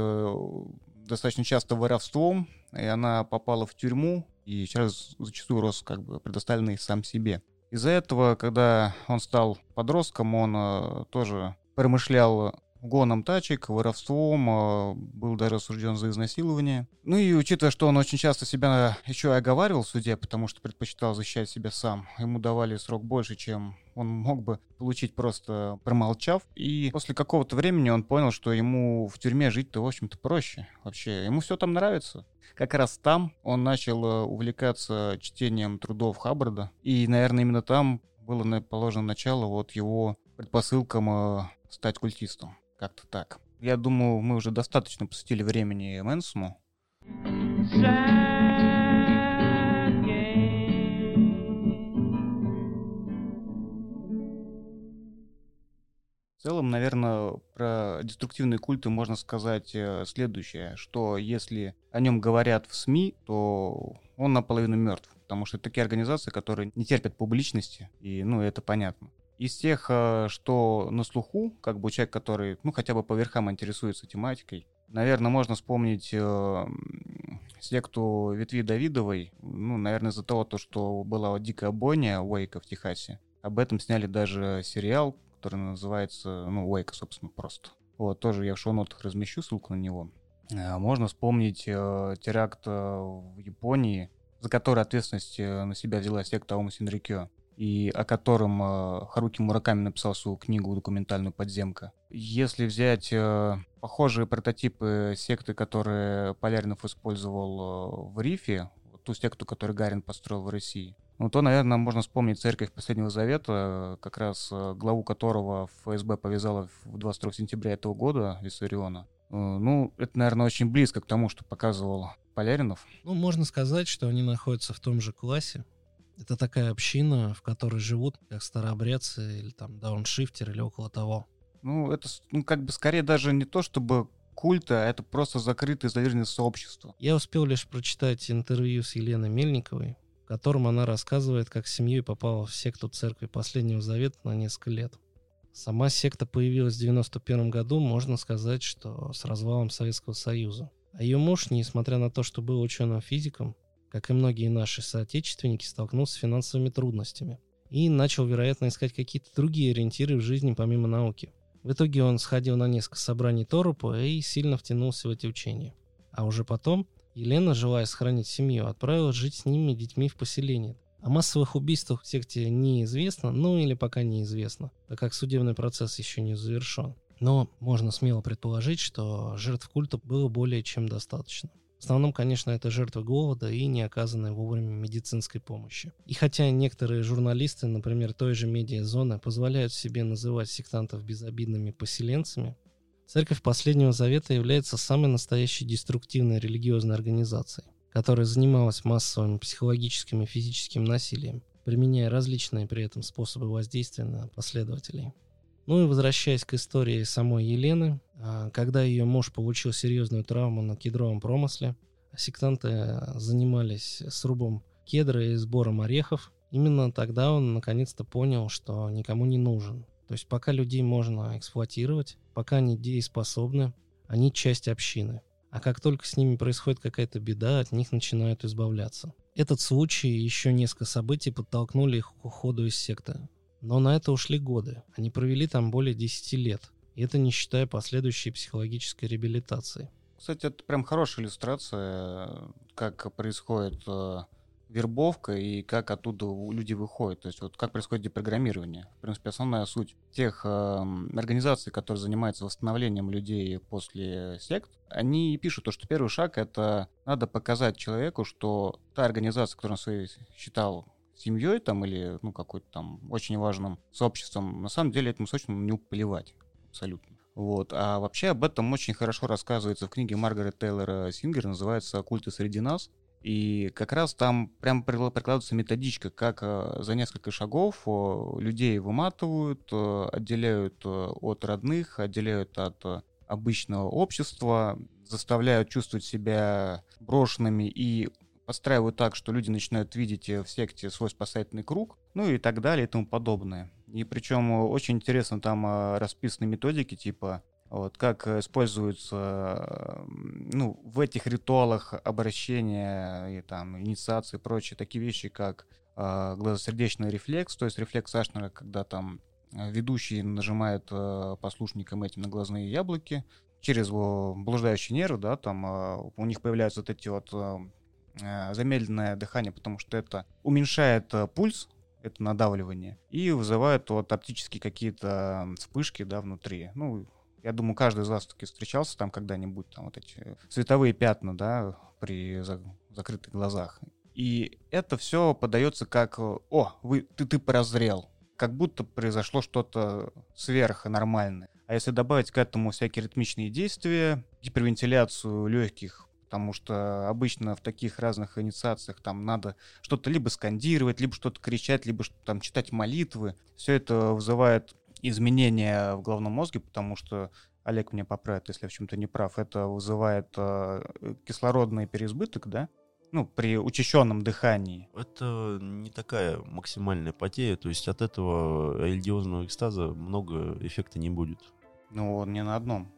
достаточно часто воровством, и она попала в тюрьму, и сейчас зачастую рос как бы предоставленный сам себе. Из-за этого, когда он стал подростком, он э, тоже промышлял гоном тачек, воровством, э, был даже осужден за изнасилование. Ну и учитывая, что он очень часто себя еще и оговаривал в суде, потому что предпочитал защищать себя сам, ему давали срок больше, чем он мог бы получить просто промолчав. И после какого-то времени он понял, что ему в тюрьме жить-то, в общем-то, проще. Вообще, ему все там нравится. Как раз там он начал э, увлекаться чтением трудов Хаббарда. И, наверное, именно там было положено начало вот его предпосылкам э, стать культистом. Как-то так. Я думаю, мы уже достаточно посвятили времени Мэнсому. В целом, наверное, про деструктивные культы можно сказать э, следующее, что если о нем говорят в СМИ, то он наполовину мертв. потому что это такие организации, которые не терпят публичности, и, ну, это понятно. Из тех, э, что на слуху, как бы человек, который, ну, хотя бы по верхам интересуется тематикой, наверное, можно вспомнить э, секту ветви Давидовой, ну, наверное, из-за того, то, что была дикая бойня Уэйка в Техасе. Об этом сняли даже сериал, который называется, ну, Уэйка, собственно, просто. Вот, тоже я в шоу-нотах размещу ссылку на него. Э, можно вспомнить э, теракт э, в Японии, за который ответственность на себя взяла секта Ома Синрикё, и о котором э, Харуки Мураками написал свою книгу документальную «Подземка». Если взять э, похожие прототипы секты, которые Поляринов использовал э, в Рифе, ту секту, которую Гарин построил в России, ну, то, наверное, можно вспомнить церковь Последнего Завета, как раз э, главу которого ФСБ повязала в 22 сентября этого года, Виссариона. Э, Ну, это, наверное, очень близко к тому, что показывал Поляринов. Ну, можно сказать, что они находятся в том же классе. Это такая община, в которой живут как старообрядцы или там дауншифтеры или около того. Ну, это, ну, как бы скорее даже не то, чтобы культа, а это просто закрытое изолированное сообщество. Я успел лишь прочитать интервью с Еленой Мельниковой, в котором она рассказывает, как с семьей попала в секту церкви Последнего Завета на несколько лет. Сама секта появилась в 91 году, можно сказать, что с развалом Советского Союза. А ее муж, несмотря на то, что был ученым-физиком, как и многие наши соотечественники, столкнулся с финансовыми трудностями и начал, вероятно, искать какие-то другие ориентиры в жизни помимо науки. В итоге он сходил на несколько собраний Торопа и сильно втянулся в эти учения. А уже потом Елена, желая сохранить семью, отправилась жить с ними детьми в поселение. О массовых убийствах в секте неизвестно, ну или пока неизвестно, так как судебный процесс еще не завершен. Но можно смело предположить, что жертв культа было более чем достаточно. В основном, конечно, это жертвы голода и не оказанной вовремя медицинской помощи. И хотя некоторые журналисты, например, той же медиазоны, позволяют себе называть сектантов безобидными поселенцами, Церковь Последнего Завета является самой настоящей деструктивной религиозной организацией, которая занималась массовым психологическим и физическим насилием, применяя различные при этом способы воздействия на последователей. Ну и возвращаясь к истории самой Елены, а, когда ее муж получил серьезную травму на кедровом промысле, сектанты а, занимались срубом кедра и сбором орехов, именно тогда он наконец-то понял, что никому не нужен. То есть пока людей можно эксплуатировать, пока они дееспособны, они часть общины. А как только с ними происходит какая-то беда, от них начинают избавляться. Этот случай и еще несколько событий подтолкнули их к уходу из секты. Но на это ушли годы. Они провели там более 10 лет. И это не считая последующей психологической реабилитации. Кстати, это прям хорошая иллюстрация, э, как происходит э, вербовка и как оттуда люди выходят. То есть вот как происходит депрограммирование. В принципе, основная суть тех э, организаций, которые занимаются восстановлением людей после сект, они пишут то, что первый шаг — это надо показать человеку, что та организация, которую он своей считал семьей там или ну какой-то там очень важным сообществом, на самом деле этому сообществу не плевать абсолютно. Вот. А вообще об этом очень хорошо рассказывается в книге Маргарет Тейлора Сингер, называется «Культы среди нас». И как раз там прям прикла- прикладывается методичка, как э, за несколько шагов людей выматывают, э, отделяют э, от родных, отделяют от обычного общества, заставляют чувствовать себя брошенными и подстраивают так, что люди начинают видеть э, в секте свой спасательный круг, ну и так далее и тому подобное. И причем э, очень интересно там э, расписаны методики, типа вот, как используются ну, в этих ритуалах обращения и там инициации и прочие такие вещи, как э, глазосердечный рефлекс, то есть рефлекс Ашнера, когда там э, ведущий нажимает э, послушникам этим на глазные яблоки, через его блуждающий нерв, да, там э, у них появляются вот эти вот э, замедленное дыхание, потому что это уменьшает э, пульс, это надавливание, и вызывает вот оптические какие-то вспышки, да, внутри. Ну, я думаю, каждый из вас таки встречался там когда-нибудь, там вот эти световые пятна, да, при за- закрытых глазах. И это все подается как, э, о, вы, ты, ты прозрел, как будто произошло что-то сверхнормальное. А если добавить к этому всякие ритмичные действия, гипервентиляцию легких, потому что обычно в таких разных инициациях там надо что-то либо скандировать, либо что-то кричать, либо что- там читать молитвы. Все это вызывает изменения в головном мозге, потому что Олег меня поправит, если я в чем-то не прав. Это вызывает э, кислородный переизбыток, да? Ну, при учащенном дыхании. Это не такая максимальная потеря, то есть от этого религиозного экстаза много эффекта не будет. Ну, он не на одном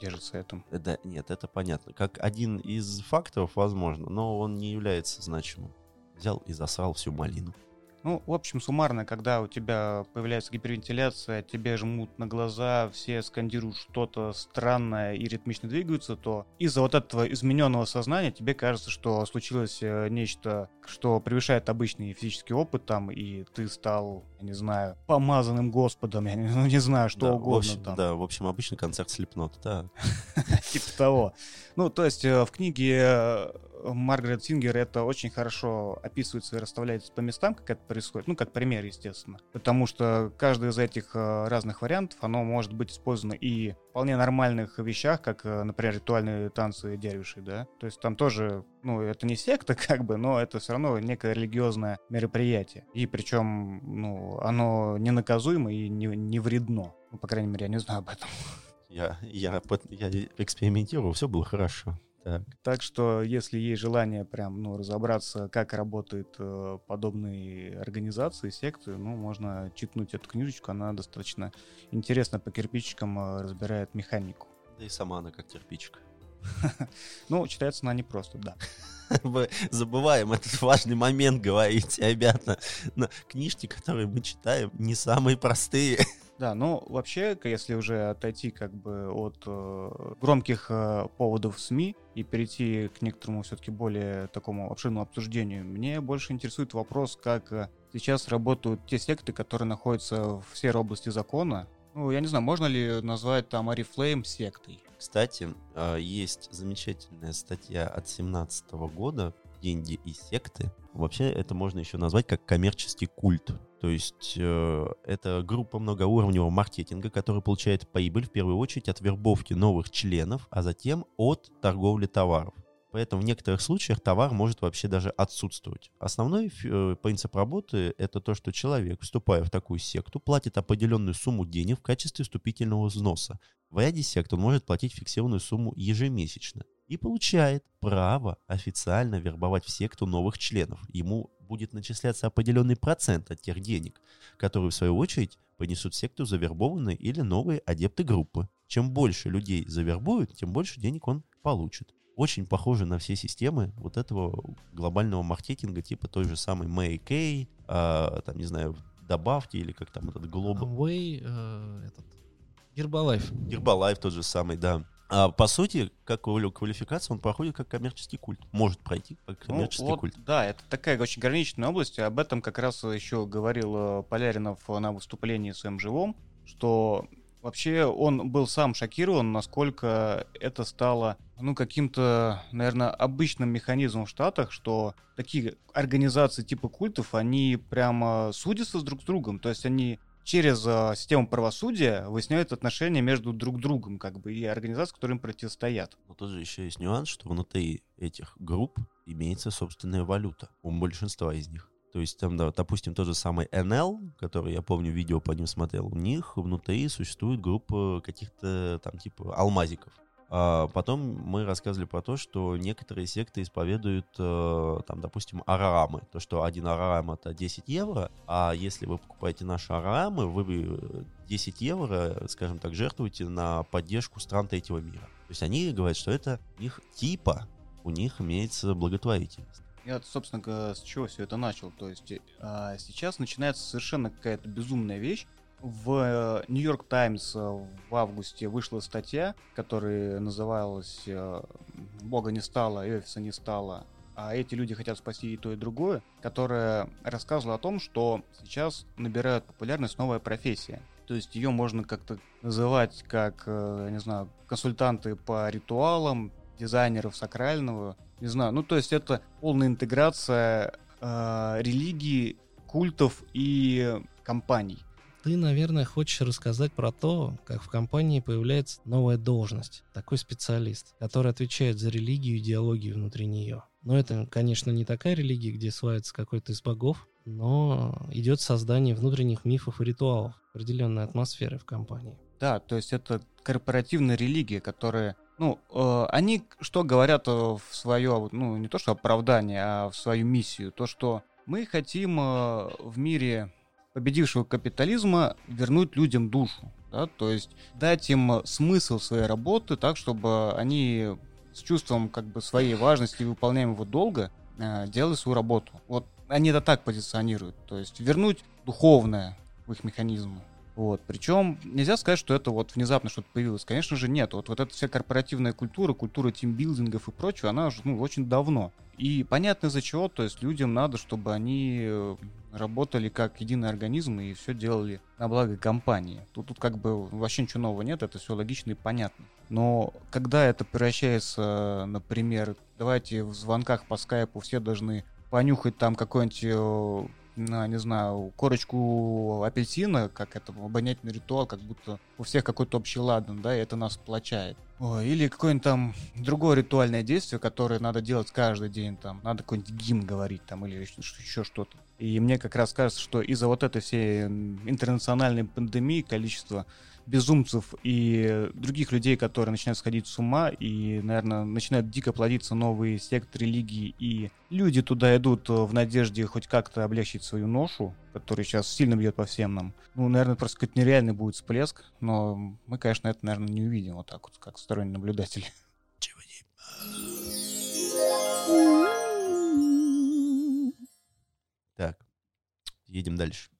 держится этом. Да, нет, это понятно. Как один из факторов, возможно, но он не является значимым. Взял и засрал всю малину. Ну, в общем, суммарно, когда у тебя появляется гипервентиляция, тебе жмут на глаза, все скандируют что-то странное и ритмично двигаются, то из-за вот этого измененного сознания тебе кажется, что случилось э, нечто, что превышает обычный физический опыт там, и ты стал, я не знаю, помазанным Господом, я не, ну, не знаю, что да, в угодно общем, там. Да, в общем, обычный концерт слепнот, да. Типа того. Ну, то есть э, в книге э, Маргарет Сингер это очень хорошо описывается и расставляется по местам, как это происходит. Ну, как пример, естественно. Потому что каждый из этих э, разных вариантов, оно может быть использовано и в вполне нормальных вещах, как, э, например, ритуальные танцы дервишей, да. То есть там тоже, ну, это не секта, как бы, но это все равно некое религиозное мероприятие. И причем, ну, оно не наказуемо и не, не вредно. Ну, по крайней мере, я не знаю об этом. Я, я, я экспериментировал, все было хорошо. Так. Так что, если есть желание прям, ну, разобраться, как работают э, подобные организации, секты, ну, можно читнуть эту книжечку, она достаточно интересно по кирпичикам э, разбирает механику. Да и сама она как кирпичик. Ну, читается она непросто, да. Мы забываем этот важный момент говорить, ребята. Но книжки, которые мы читаем, не самые простые. Да, ну вообще, если уже отойти как бы от э, громких э, поводов СМИ и перейти к некоторому все-таки более такому обширному обсуждению, мне больше интересует вопрос, как э, сейчас работают те секты, которые находятся в серой области закона. Ну, я не знаю, можно ли назвать там Арифлейм сектой? Кстати, а, есть замечательная статья от 17 года «Деньги и секты». Вообще это можно еще назвать как коммерческий культ. То есть э, это группа многоуровневого маркетинга, которая получает прибыль в первую очередь от вербовки новых членов, а затем от торговли товаров. Поэтому в некоторых случаях товар может вообще даже отсутствовать. Основной э, принцип работы — это то, что человек, вступая в такую секту, платит определенную сумму денег в качестве вступительного взноса. В ряде сект он может платить фиксированную сумму ежемесячно и получает право официально вербовать в секту новых членов. Ему будет начисляться определенный процент от тех денег, которые в свою очередь принесут в секту завербованные или новые адепты группы. Чем больше людей завербуют, тем больше денег он получит. Очень похоже на все системы вот этого глобального маркетинга, типа той же самой Mary Kay, а, там, не знаю, добавьте, или как там этот Global Amway, э, этот, Herbalife. Herbalife тот же самый, да. А по сути, как квали- квалификация, он проходит как коммерческий культ. Может пройти как Ну, коммерческий вот, культ. Да, это такая очень граничная область. Об этом как раз еще говорил э, Поляринов на выступлении в своем живом, что вообще он был сам шокирован, насколько это стало ну, каким-то, наверное, обычным механизмом в Штатах, что такие организации типа культов, они прямо судятся друг с другом. То есть они через э, систему правосудия выясняют отношения между друг другом, как бы, и организации, которые им противостоят. Но тут же еще есть нюанс, что внутри этих групп имеется собственная валюта у большинства из них. То есть там, да, допустим, тот же самый NL, который я помню, видео по ним смотрел, у них внутри существует группа каких-то там типа алмазиков. А потом мы рассказывали про то, что некоторые секты исповедуют, э, там, допустим, арарамы. То, что один арарам это 10 евро, а если вы покупаете наши арарамы, вы э, 10 евро, скажем так, жертвуете на поддержку стран третьего мира. То есть они говорят, что это у них типа, у них имеется благотворительность. Я, собственно, с чего все это начал. То есть а, сейчас начинается совершенно какая-то безумная вещь. В Нью-Йорк Таймс в августе вышла статья, которая называлась э, «Бога не стало, и офиса не стало, а эти люди хотят спасти и то, и другое», которая рассказывала о том, что сейчас набирают популярность новая профессия. То есть ее можно как-то называть как, э, не знаю, консультанты по ритуалам, дизайнеров сакрального, не знаю. Ну, то есть это полная интеграция э, религии, культов и компаний. Ты, наверное, хочешь рассказать про то, как в компании появляется новая должность, такой специалист, который отвечает за религию и идеологию внутри нее. Но это, конечно, не такая религия, где славится какой-то из богов, но идет создание внутренних мифов и ритуалов, определенной атмосферы в компании. Да, то есть это корпоративная религия, которая Ну, э, они что говорят э, в свое, ну, не то что оправдание, а в свою миссию, то, что мы хотим э, в мире победившего капитализма вернуть людям душу, да, то есть дать им смысл своей работы так, чтобы они с чувством как бы своей важности и выполняемого долга э, делали свою работу. Вот они это так позиционируют, то есть вернуть духовное в их механизмы. Вот. Причем нельзя сказать, что это вот внезапно что-то появилось. Конечно же, нет. Вот, вот эта вся корпоративная культура, культура тимбилдингов и прочего, она уже ну, очень давно. И понятно из-за чего, то есть людям надо, чтобы они э, работали как единый организм и все делали на благо компании. Тут, тут как бы вообще ничего нового нет, это все логично и понятно. Но когда это превращается, например, давайте в звонках по скайпу все должны понюхать там какой-нибудь э, на, не знаю, корочку апельсина, как это обонятельный ритуал, как будто у всех какой-то общий ладан, да, и это нас сплочает. Или какое-нибудь там другое ритуальное действие, которое надо делать каждый день, там, надо какой-нибудь гимн говорить, там, или еще что-то. И мне как раз кажется, что из-за вот этой всей интернациональной пандемии количество безумцев и других людей, которые начинают сходить с ума и, наверное, начинают дико плодиться новые секты религии, и люди туда идут в надежде хоть как-то облегчить свою ношу, которая сейчас сильно бьет по всем нам. Ну, наверное, просто какой-то нереальный будет всплеск, но мы, конечно, это, наверное, не увидим вот так вот, как сторонний наблюдатель. Так, едем дальше.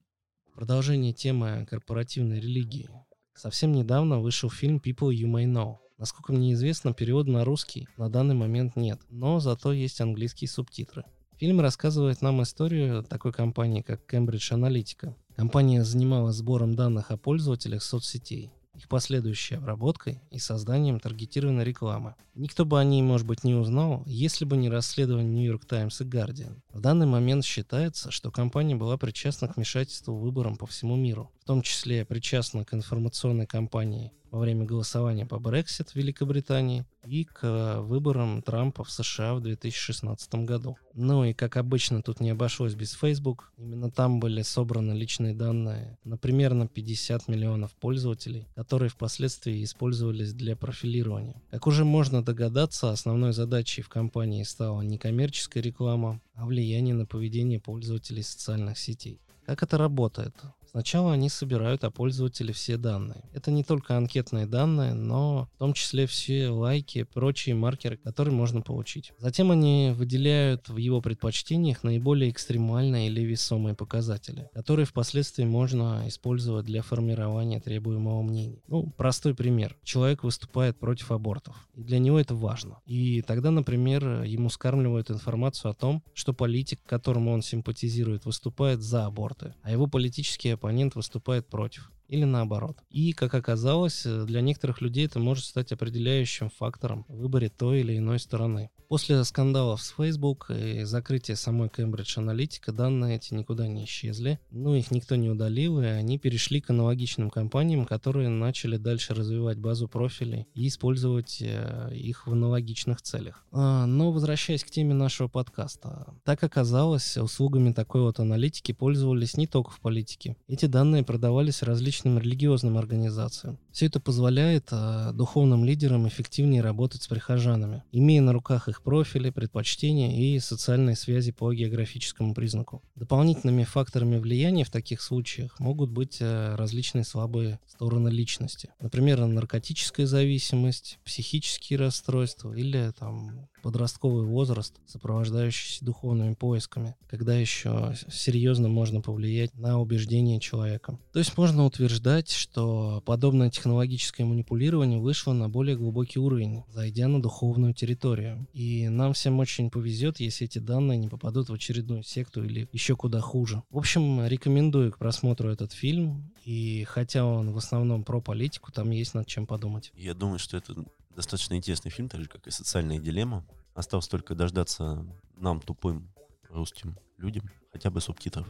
Продолжение темы корпоративной религии. Совсем недавно вышел фильм People You May Know. Насколько мне известно, перевода на русский на данный момент нет, но зато есть английские субтитры. Фильм рассказывает нам историю такой компании, как Cambridge Analytica. Компания занималась сбором данных о пользователях соцсетей их последующей обработкой и созданием таргетированной рекламы. Никто бы о ней, может быть, не узнал, если бы не расследование New York Times и Guardian. В данный момент считается, что компания была причастна к вмешательству выборам по всему миру, в том числе причастна к информационной кампании во время голосования по Brexit в Великобритании и к э, выборам Трампа в США в 2016 году. Ну и, как обычно, тут не обошлось без Facebook. Именно там были собраны личные данные на примерно 50 миллионов пользователей, которые впоследствии использовались для профилирования. Как уже можно догадаться, основной задачей в компании стала не коммерческая реклама, а влияние на поведение пользователей социальных сетей. Как это работает? Сначала они собирают о пользователе все данные. Это не только анкетные данные, но в том числе все лайки прочие маркеры, которые можно получить. Затем они выделяют в его предпочтениях наиболее экстремальные или весомые показатели, которые впоследствии можно использовать для формирования требуемого мнения. Ну, простой пример. Человек выступает против абортов, и для него это важно. И тогда, например, ему скармливают информацию о том, что политик, которому он симпатизирует, выступает за аборты, а его политические оппонент выступает против или наоборот. И, как оказалось, э, для некоторых людей это может стать определяющим фактором в выборе той или иной стороны. После скандалов с Facebook и закрытия самой Cambridge Analytica данные эти никуда не исчезли, но их никто не удалил, и они перешли к аналогичным компаниям, которые начали дальше развивать базу профилей и использовать э, их в аналогичных целях. А, но возвращаясь к теме нашего подкаста, так оказалось, услугами такой вот аналитики пользовались не только в политике. Эти данные продавались различным религиозным организациям. Все это позволяет а, духовным лидерам эффективнее работать с прихожанами, имея на руках их профили, предпочтения и социальные связи по географическому признаку. Дополнительными факторами влияния в таких случаях могут быть а, различные слабые стороны личности. Например, наркотическая зависимость, психические расстройства или там подростковый возраст, сопровождающийся духовными поисками, когда еще серьезно можно повлиять на убеждения человека. То есть можно утверждать, что подобное технологическое манипулирование вышло на более глубокий уровень, зайдя на духовную территорию. И нам всем очень повезет, если эти данные не попадут в очередную секту или еще куда хуже. В общем, рекомендую к просмотру этот фильм. И хотя он в основном про политику, там есть над чем подумать. Я думаю, что это достаточно интересный фильм, так же, как и «Социальная дилемма». Осталось только дождаться нам, тупым русским людям, хотя бы субтитров.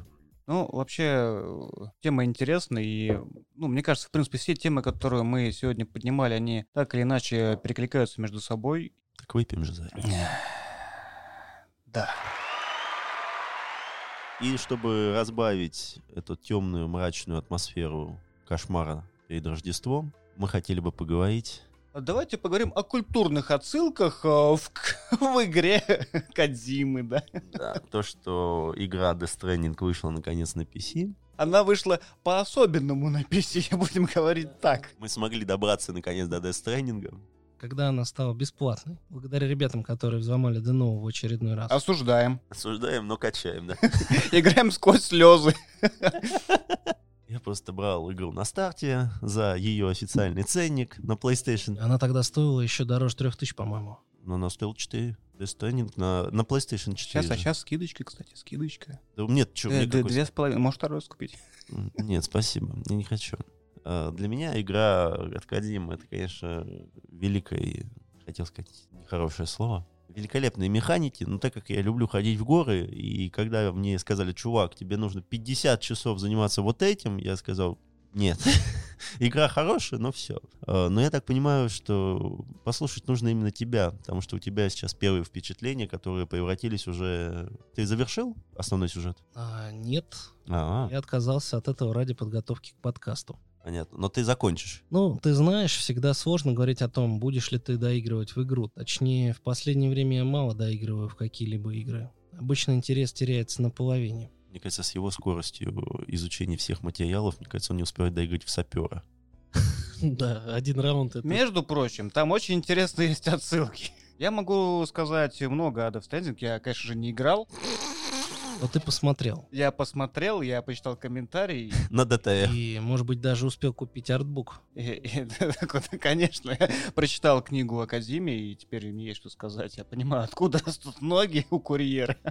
Ну, вообще, тема интересная, и, ну, мне кажется, в принципе, все темы, которые мы сегодня поднимали, они так или иначе перекликаются между собой. Так выпьем же за это. Да. И чтобы разбавить эту темную, мрачную атмосферу кошмара перед Рождеством, мы хотели бы поговорить Давайте поговорим о культурных отсылках э, в, в игре Кадзимы, да. Да, то, что игра Death Stranding вышла наконец на PC. Она вышла по-особенному на PC, будем говорить так. Мы смогли добраться наконец до Death Stranding. Когда она стала бесплатной, благодаря ребятам, которые взломали ДНО в очередной раз. Осуждаем. Осуждаем, но качаем, да. Играем сквозь слезы. Я просто брал игру на старте за ее официальный ценник на PlayStation. Она тогда стоила еще дороже 3000, по-моему. Но она стоила 4. Death Stranding на, на PlayStation 4. Сейчас, а сейчас скидочка, кстати, скидочка. Да нет, что, Э, д- Две с половиной. Можешь второй купить. Нет, спасибо, я не хочу. А, Для меня игра от Кодзимы это, конечно, великое, хотел сказать нехорошее слово, великолепные механики, но так как я люблю ходить в горы, и когда мне сказали, чувак, тебе нужно 50 часов заниматься вот этим, я сказал, нет, игра хорошая, но все. Но я так понимаю, что послушать нужно именно тебя, потому что у тебя сейчас первые впечатления, которые превратились уже... Ты завершил основной сюжет? А, нет, А, я отказался от этого ради подготовки к подкасту. Понятно. Но ты закончишь. Ну, ты знаешь, всегда сложно говорить о том, будешь ли ты доигрывать в игру. Точнее, в последнее время я мало доигрываю в какие-либо игры. Обычно интерес теряется на половине. Мне кажется, с его скоростью изучения всех материалов, мне кажется, он не успевает доиграть в сапера. Да, один раунд это... Между прочим, там очень интересные есть отсылки. Я могу сказать много о Death Stranding. Я, конечно же, не играл. Вот ты посмотрел. Я посмотрел, я почитал комментарии. На ДТР. И, может быть, даже успел купить артбук. Конечно, я прочитал книгу о Казиме, и теперь мне есть что сказать. Я понимаю, откуда растут ноги у курьера.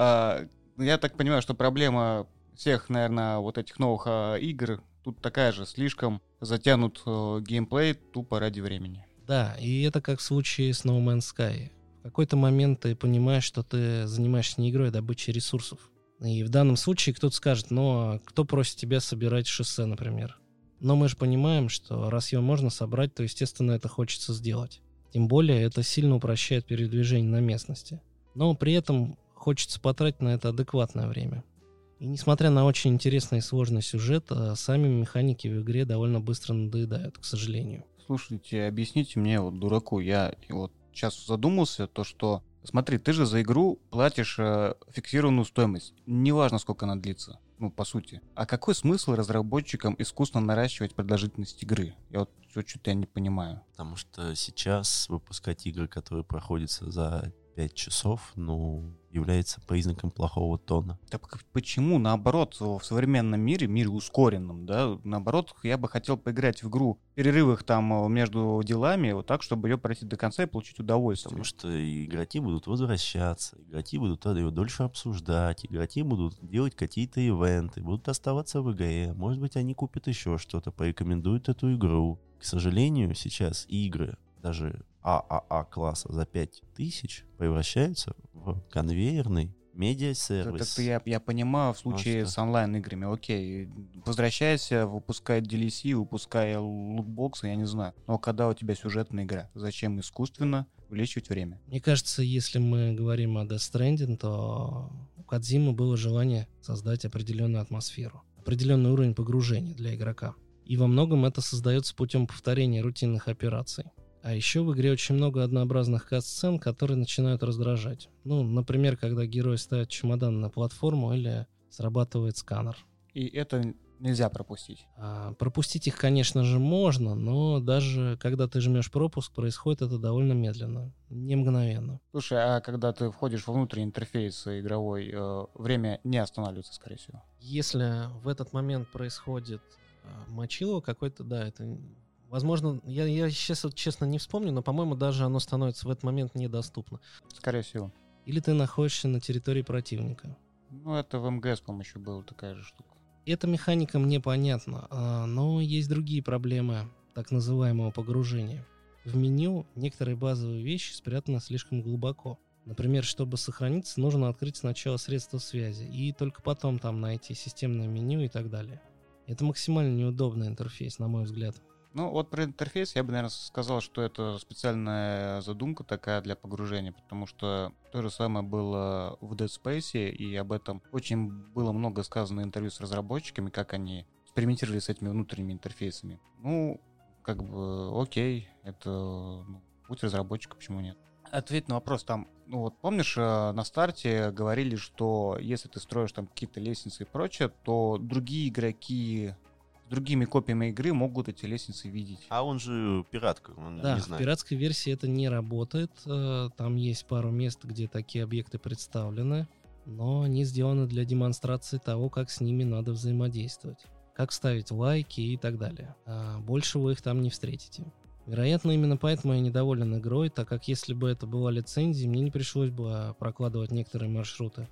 А, Я так понимаю, что проблема всех, наверное, вот этих новых а, игр тут такая же. Слишком затянут э, геймплей тупо ради времени. Да, и это как в случае с No Man's Sky. Какой-то момент ты понимаешь, что ты занимаешься не игрой, а добычей ресурсов. И в данном случае кто-то скажет, ну, кто просит тебя собирать шоссе, например? Но мы же понимаем, что раз его можно собрать, то, естественно, это хочется сделать. Тем более, это сильно упрощает передвижение на местности. Но при этом хочется потратить на это адекватное время. И несмотря на очень интересный и сложный сюжет, а, сами механики в игре довольно быстро надоедают, к сожалению. Слушайте, объясните мне, вот дураку, я вот сейчас задумался, то что, смотри, ты же за игру платишь э, фиксированную стоимость, неважно, сколько она длится, ну, по сути. А какой смысл разработчикам искусственно наращивать продолжительность игры? Я вот что-то я не понимаю. Потому что сейчас выпускать игры, которые проходятся за 5 часов, ну, является признаком плохого тона. Так почему, наоборот, в современном мире, мире ускоренном, да, наоборот, я бы хотел поиграть в игру в перерывах там э, между делами, вот так, чтобы ее пройти до конца и получить удовольствие. Потому что игроки будут возвращаться, игроки будут ее дольше обсуждать, игроки будут делать какие-то ивенты, будут оставаться в игре. Может быть, они купят еще что-то, порекомендуют эту игру. К сожалению, сейчас игры, даже ААА класса за 5000 превращаются в конвейерный медиа-сервис. это я, я понимаю в случае что? с онлайн-играми, окей. Возвращайся, выпускай DLC, выпускай лутбоксы, я не знаю. Но когда у тебя сюжетная игра, зачем искусственно увеличивать время? Мне кажется, если мы говорим о Death Stranding, то у Кадзимы было желание создать определенную атмосферу, определенный уровень погружения для игрока. И во многом это создается путем повторения рутинных операций. А еще в игре очень много однообразных кат-сцен, которые начинают раздражать. Ну, например, когда герой ставит чемодан на платформу или срабатывает сканер. И это нельзя пропустить. А, пропустить их, конечно же, можно, но даже когда ты жмешь пропуск, происходит это довольно медленно, не мгновенно. Слушай, а когда ты входишь во внутренний интерфейс игровой, э, время не останавливается, скорее всего. Если в этот момент происходит э, мочило какой-то, да, это... Возможно, я, я сейчас вот честно не вспомню, но, по-моему, даже оно становится в этот момент недоступно. Скорее всего. Или ты находишься на территории противника. Ну, это в МГС, по-моему, еще была такая же штука. Эта механика мне понятна, а, но есть другие проблемы так называемого погружения. В меню некоторые базовые вещи спрятаны слишком глубоко. Например, чтобы сохраниться, нужно открыть сначала средства связи и только потом там найти системное меню и так далее. Это максимально неудобный интерфейс, на мой взгляд. Ну, вот про интерфейс я бы, наверное, сказал, что это специальная задумка такая для погружения, потому что то же самое было в Dead Space, и об этом очень было много сказано в интервью с разработчиками, как они экспериментировали с этими внутренними интерфейсами. Ну, как бы окей, это ну, путь разработчика, почему нет. Ответь на вопрос там, ну вот помнишь, э, на старте говорили, что если ты строишь там какие-то лестницы и прочее, то другие игроки другими копиями игры могут эти лестницы видеть. А он же пиратка, он Да, не в знает. пиратской версии это не работает. Э, Там есть пару мест, где такие объекты представлены, но они сделаны для демонстрации того, как с ними надо взаимодействовать, как ставить лайки и так далее. А Больше вы их там не встретите. Вероятно, именно поэтому я недоволен игрой, так как если бы это была лицензия, мне не пришлось бы а, прокладывать некоторые маршруты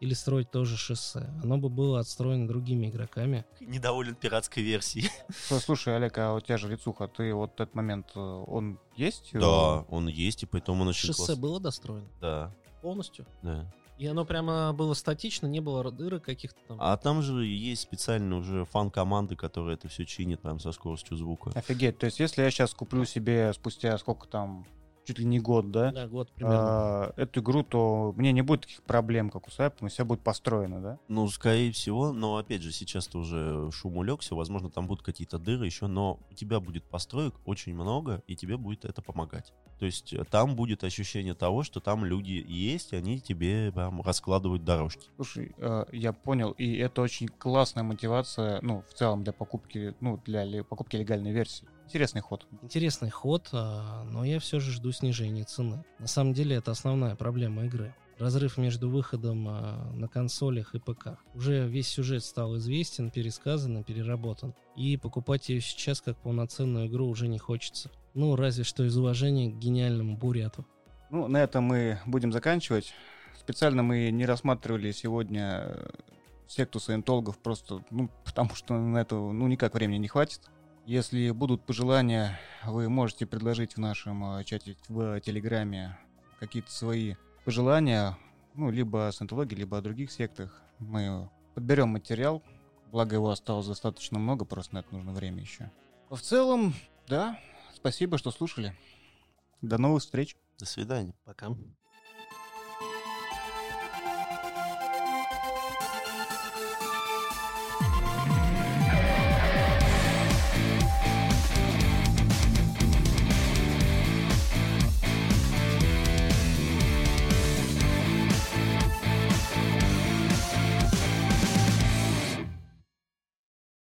или строить тоже шоссе. Оно бы было отстроено другими игроками. Недоволен пиратской версией. Слушай, Олег, а у тебя же лицуха, ты вот этот момент, э, он есть? Да, он есть, и поэтому он очень Шоссе классный. было достроено Да, полностью. да. И оно прямо было статично, не было дырок каких-то там. А там же есть специально уже фан-команды, которые это все чинят прям со скоростью звука. Офигеть, то есть если я сейчас куплю себе спустя сколько там, чуть ли не год, да, Да, год примерно. а, эту игру, то мне не будет таких проблем, как у Сайпа, все будет построено, да? Ну, скорее всего, но опять же, сейчас-то уже шум улегся, возможно, там будут какие-то дыры еще, но у тебя будет построек очень много, и тебе будет это помогать. То есть э, там будет ощущение того, что там люди есть, и они тебе прям раскладывают дорожки. Слушай, э, я понял, и это очень классная мотивация, ну, в целом для покупки, ну, для покупки легальной версии. Интересный ход. Интересный ход, а, но я все же жду снижения цены. На самом деле это основная проблема игры. Разрыв между выходом а, на консолях и ПК. Уже весь сюжет стал известен, пересказан и переработан. И покупать ее сейчас как полноценную игру уже не хочется. Ну, разве что из уважения к гениальному Буряту. Ну, на этом мы будем заканчивать. Специально мы не рассматривали сегодня э, секту саентологов просто, ну, потому что на это, ну, никак времени не хватит. Если будут пожелания, вы можете предложить в нашем э, чате в Телеграме какие-то свои пожелания, ну, либо о саентологии, либо о других сектах. Мы подберем материал, благо его осталось достаточно много, просто на это нужно время еще. В целом, да, спасибо, что слушали. До новых встреч. До свидания. Пока.